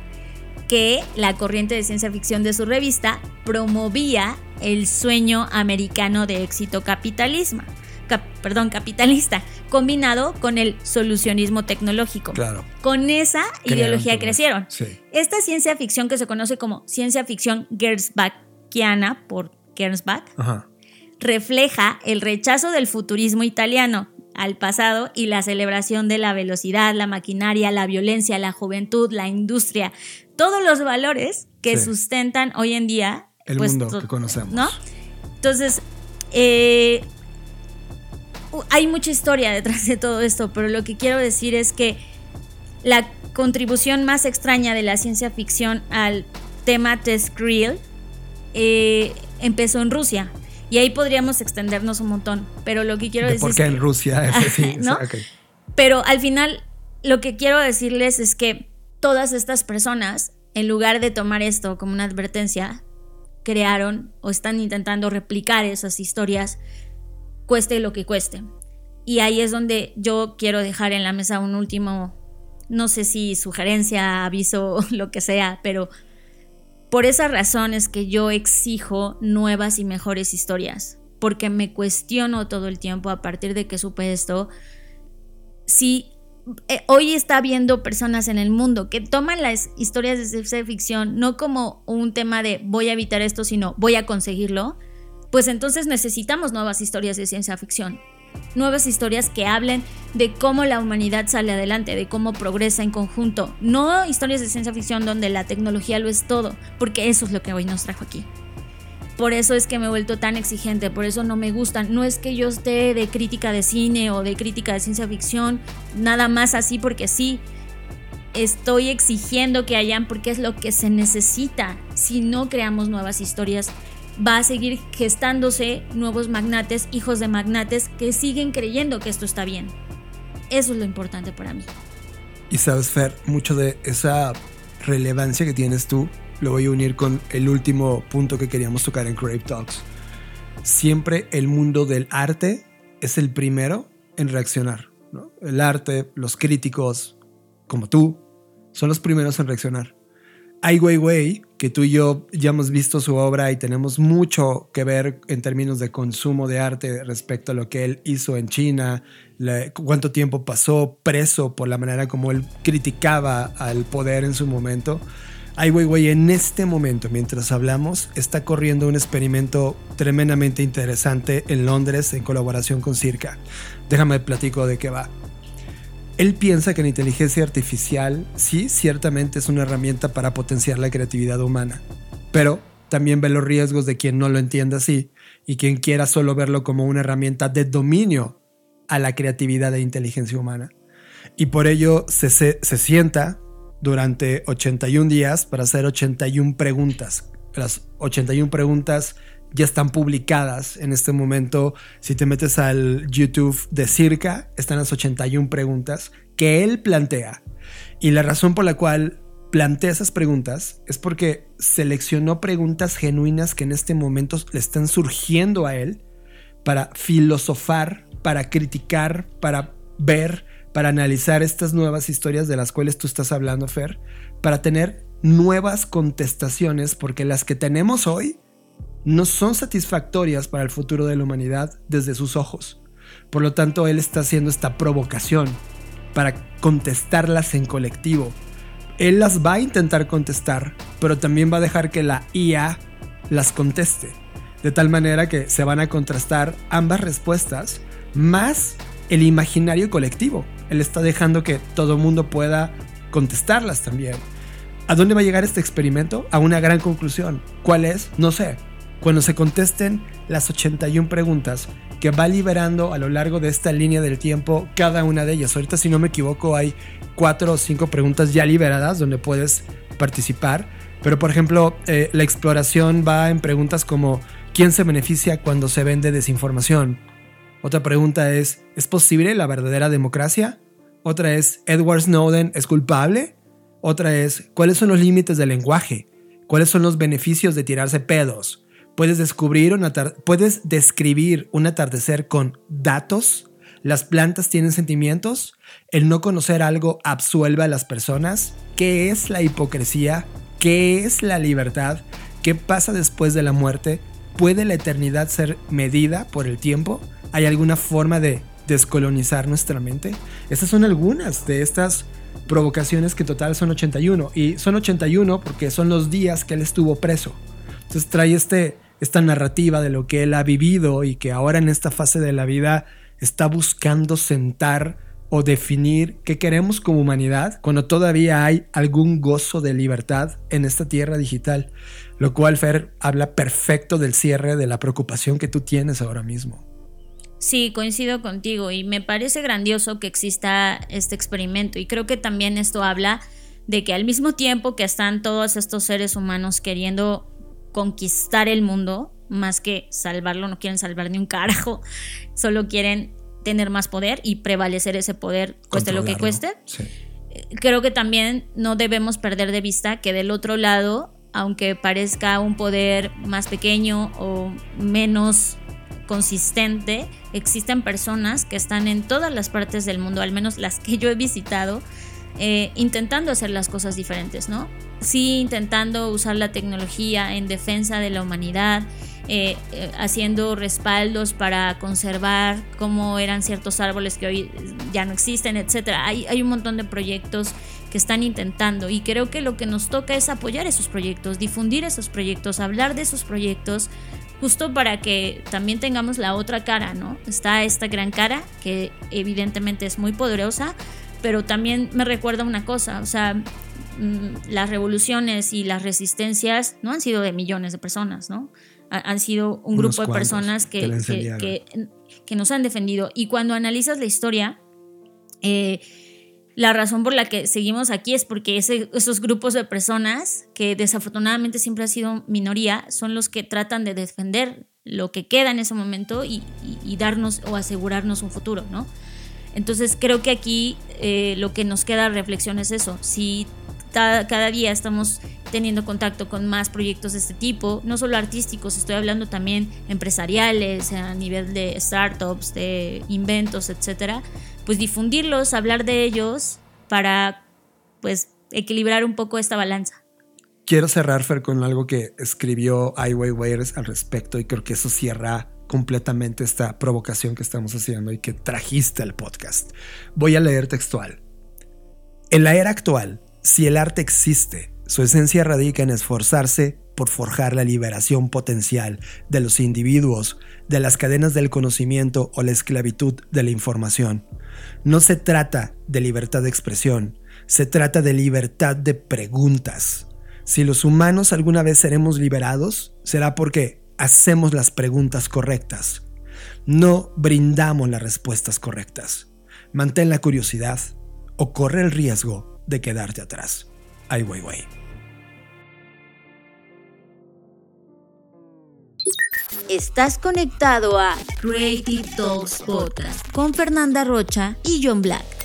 que la corriente de ciencia ficción de su revista promovía el sueño americano de éxito capitalismo, perdón, capitalista, combinado con el solucionismo tecnológico. Claro. Con esa ideología crecieron. Sí. Esta ciencia ficción que se conoce como ciencia ficción Gernsbackiana por Gernsback Ajá. refleja el rechazo del futurismo italiano al pasado y la celebración de la velocidad, la maquinaria, la violencia, la juventud, la industria, todos los valores que Sí. sustentan hoy en día El pues, mundo que conocemos. ¿no? Entonces, eh, hay mucha historia detrás de todo esto, pero lo que quiero decir es que la contribución más extraña de la ciencia ficción al tema Test Grill eh, empezó en Rusia. Y ahí podríamos extendernos un montón. Pero lo que quiero ¿De decir por es que- en Rusia? Ese sí, ¿No? pero al final, lo que quiero decirles es que todas estas personas, en lugar de tomar esto como una advertencia, crearon o están intentando replicar esas historias, cueste lo que cueste. Y ahí es donde yo quiero dejar en la mesa un último, no sé si sugerencia, aviso, lo que sea, pero por esa razón es que yo exijo nuevas y mejores historias, porque me cuestiono todo el tiempo a partir de que supe esto, si eh, hoy está habiendo personas en el mundo que toman las historias de ciencia ficción no como un tema de voy a evitar esto, sino voy a conseguirlo, pues entonces necesitamos nuevas historias de ciencia ficción. Nuevas historias que hablen de cómo la humanidad sale adelante, de cómo progresa en conjunto. No historias de ciencia ficción donde la tecnología lo es todo, porque eso es lo que hoy nos trajo aquí. Por eso es que me he vuelto tan exigente, por eso no me gustan. No es que yo esté de crítica de cine o de crítica de ciencia ficción, nada más así porque sí. Estoy exigiendo que hayan porque es lo que se necesita. Si no creamos nuevas historias, va a seguir gestándose nuevos magnates, hijos de magnates que siguen creyendo que esto está bien. Eso es lo importante para mí. Y sabes, Fer, mucho de esa relevancia que tienes tú lo voy a unir con el último punto que queríamos tocar en Crave Talks. Siempre el mundo del arte es el primero en reaccionar. El arte, los críticos, como tú, son los primeros en reaccionar. Ai Weiwei, que tú y yo ya hemos visto su obra y tenemos mucho que ver en términos de consumo de arte respecto a lo que él hizo en China, cuánto tiempo pasó preso por la manera como él criticaba al poder en su momento. Ai Weiwei en este momento, mientras hablamos, está corriendo un experimento tremendamente interesante en Londres en colaboración con Circa. Déjame platico de qué va. Él piensa que la inteligencia artificial sí, ciertamente es una herramienta para potenciar la creatividad humana, pero también ve los riesgos de quien no lo entienda así y quien quiera solo verlo como una herramienta de dominio a la creatividad e inteligencia humana. Y por ello se, se, se sienta durante 81 días para hacer 81 preguntas. Las 81 preguntas ya están publicadas en este momento. Si te metes al YouTube de Circa, están las 81 preguntas que él plantea. Y la razón por la cual plantea esas preguntas es porque seleccionó preguntas genuinas que en este momento le están surgiendo a él para filosofar, para criticar, para ver, para analizar estas nuevas historias de las cuales tú estás hablando, Fer, para tener nuevas contestaciones, porque las que tenemos hoy no son satisfactorias para el futuro de la humanidad desde sus ojos. Por lo tanto, él está haciendo esta provocación para contestarlas en colectivo. Él las va a intentar contestar, pero también va a dejar que la IA las conteste. De tal manera que se van a contrastar ambas respuestas más el imaginario colectivo. Él está dejando que todo mundo pueda contestarlas también. ¿A dónde va a llegar este experimento? A una gran conclusión. ¿Cuál es? No sé. Cuando se contesten las 81 preguntas que va liberando a lo largo de esta línea del tiempo cada una de ellas. Ahorita si no me equivoco hay cuatro o cinco preguntas ya liberadas donde puedes participar. Pero por ejemplo, eh, la exploración va en preguntas como ¿quién se beneficia cuando se vende desinformación? Otra pregunta es ¿es posible la verdadera democracia? Otra es ¿Edward Snowden es culpable? Otra es ¿cuáles son los límites del lenguaje? ¿Cuáles son los beneficios de tirarse pedos? ¿Puedes, descubrir un ¿Puedes describir un atardecer con datos? ¿Las plantas tienen sentimientos? ¿El no conocer algo absuelve a las personas? ¿Qué es la hipocresía? ¿Qué es la libertad? ¿Qué pasa después de la muerte? ¿Puede la eternidad ser medida por el tiempo? ¿Hay alguna forma de descolonizar nuestra mente? Estas son algunas de estas provocaciones que en total son 81. Y son 81 porque son los días que él estuvo preso. Entonces trae este, esta narrativa de lo que él ha vivido y que ahora en esta fase de la vida está buscando sentar o definir qué queremos como humanidad cuando todavía hay algún gozo de libertad en esta tierra digital. Lo cual, Fer, habla perfecto del cierre de la preocupación que tú tienes ahora mismo. Sí, coincido contigo y me parece grandioso que exista este experimento y creo que también esto habla de que al mismo tiempo que están todos estos seres humanos queriendo conquistar el mundo, más que salvarlo, no quieren salvar ni un carajo, solo quieren tener más poder y prevalecer ese poder, cueste lo que cueste. Creo que también no debemos perder de vista que del otro lado, aunque parezca un poder más pequeño o menos consistente, existen personas que están en todas las partes del mundo, al menos las que yo he visitado, eh, intentando hacer las cosas diferentes, ¿no? Sí, intentando usar la tecnología en defensa de la humanidad, eh, eh, haciendo respaldos para conservar cómo eran ciertos árboles que hoy ya no existen, etc. Hay, hay un montón de proyectos que están intentando y creo que lo que nos toca es apoyar esos proyectos, difundir esos proyectos, hablar de esos proyectos, justo para que también tengamos la otra cara, ¿no? Está esta gran cara que evidentemente es muy poderosa, pero también me recuerda una cosa, o sea, mm, las revoluciones y las resistencias no han sido de millones de personas, ¿no? Han sido un grupo de personas que, que, nos han defendido. Y cuando analizas la historia, eh, la razón por la que seguimos aquí es porque esos grupos de personas, que desafortunadamente siempre ha sido minoría, son los que tratan de defender lo que queda en ese momento y, darnos o asegurarnos un futuro, ¿no? Entonces creo que aquí eh, lo que nos queda reflexión es eso. Si cada día estamos teniendo contacto con más proyectos de este tipo, no solo artísticos, estoy hablando también empresariales, a nivel de startups, de inventos, etcétera, pues difundirlos, hablar de ellos para pues equilibrar un poco esta balanza. Quiero cerrar, Fer, con algo que escribió Ai Weiwei al respecto y creo que eso cierra completamente esta provocación que estamos haciendo y que trajiste al podcast. Voy a leer textual. En la era actual, si el arte existe, su esencia radica en esforzarse por forjar la liberación potencial de los individuos de las cadenas del conocimiento o la esclavitud de la información. No se trata de libertad de expresión, se trata de libertad de preguntas. Si los humanos alguna vez seremos liberados, será porque hacemos las preguntas correctas. No brindamos las respuestas correctas. Mantén la curiosidad o corre el riesgo de quedarte atrás. Ay, wey, wey. Estás conectado a Creative Talks Podcast con Fernanda Rocha y John Black.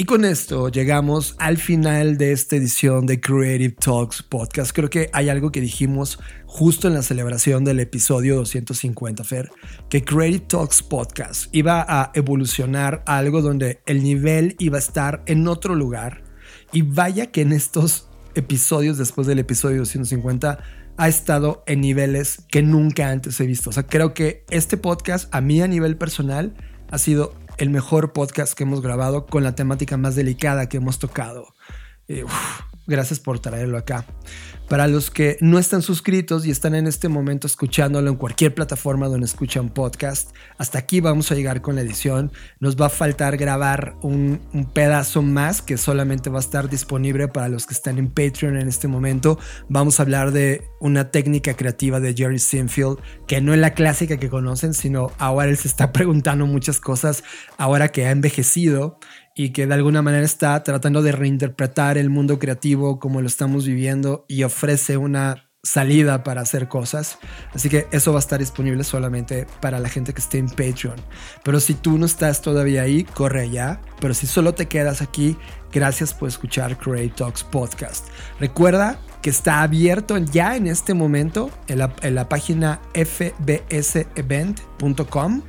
Y con esto llegamos al final de esta edición de Creative Talks Podcast. Creo que hay algo que dijimos justo en la celebración del episodio 250, Fer, que Creative Talks Podcast iba a evolucionar a algo donde el nivel iba a estar en otro lugar. Y vaya que en estos episodios, después del episodio 250, ha estado en niveles que nunca antes he visto. O sea, creo que este podcast, a mí a nivel personal, ha sido el mejor podcast que hemos grabado con la temática más delicada que hemos tocado. Eh, gracias por traerlo acá. Para los que no están suscritos y están en este momento escuchándolo en cualquier plataforma donde escuchan podcast, hasta aquí vamos a llegar con la edición. Nos va a faltar grabar un, pedazo más que solamente va a estar disponible para los que están en Patreon en este momento. Vamos a hablar de una técnica creativa de Jerry Sinfield, que no es la clásica que conocen, sino ahora él se está preguntando muchas cosas ahora que ha envejecido y que de alguna manera está tratando de reinterpretar el mundo creativo como lo estamos viviendo y ofrece una salida para hacer cosas. Así que eso va a estar disponible solamente para la gente que esté en Patreon. Pero si tú no estás todavía ahí, corre ya. Pero si solo te quedas aquí, gracias por escuchar Create Talks Podcast. Recuerda que está abierto ya en este momento en la, en la página fbsevent.com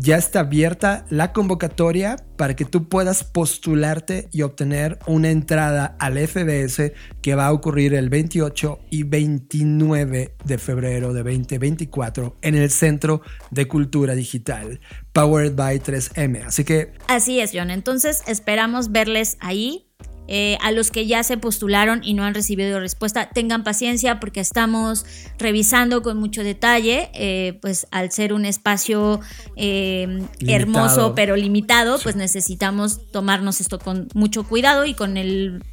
ya está abierta la convocatoria para que tú puedas postularte y obtener una entrada al FBS que va a ocurrir el 28 y 29 de febrero de 2024 en el Centro de Cultura Digital, Powered by 3M. Así que... Así es, John. Entonces esperamos verles ahí eh, a los que ya se postularon y no han recibido respuesta, tengan paciencia porque estamos revisando con mucho detalle, eh, pues al ser un espacio eh, hermoso pero limitado, pues necesitamos tomarnos esto con mucho cuidado y con el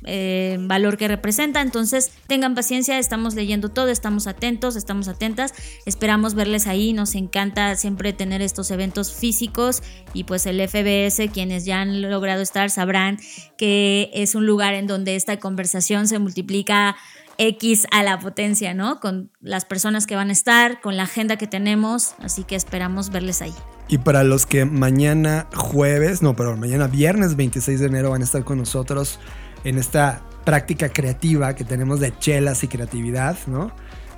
valor que representa. Entonces, tengan paciencia, estamos leyendo todo, estamos atentos, estamos atentas, esperamos verles ahí, nos encanta siempre tener estos eventos físicos y pues el FBS, quienes ya han logrado estar, sabrán que es un lugar en donde esta conversación se multiplica X a la potencia, ¿no? Con las personas que van a estar, con la agenda que tenemos, así que esperamos verles ahí. Y para los que mañana jueves, no, pero mañana viernes 26 de enero van a estar con nosotros en esta práctica creativa que tenemos de chelas y creatividad, ¿no?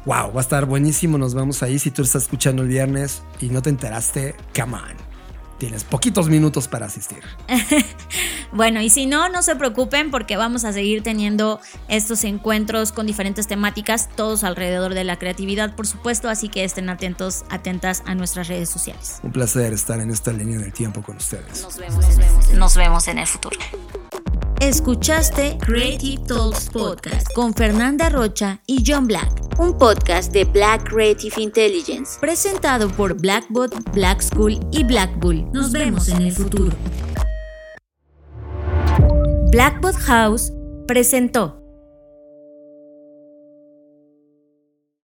Wow, va a estar buenísimo, nos vemos ahí. Si tú estás escuchando el viernes y no te enteraste, come on. Tienes poquitos minutos para asistir. bueno, y si no, no se preocupen porque vamos a seguir teniendo estos encuentros con diferentes temáticas, todos alrededor de la creatividad, por supuesto, así que estén atentos, atentas a nuestras redes sociales. Un placer estar en esta línea del tiempo con ustedes. Nos vemos, nos vemos, nos vemos en el futuro. Escuchaste Creative Talks Podcast con Fernanda Rocha y John Black, un podcast de Black Creative Intelligence, presentado por Blackbot, Black School y Black Bull. Nos vemos en el futuro. Blackbot House presentó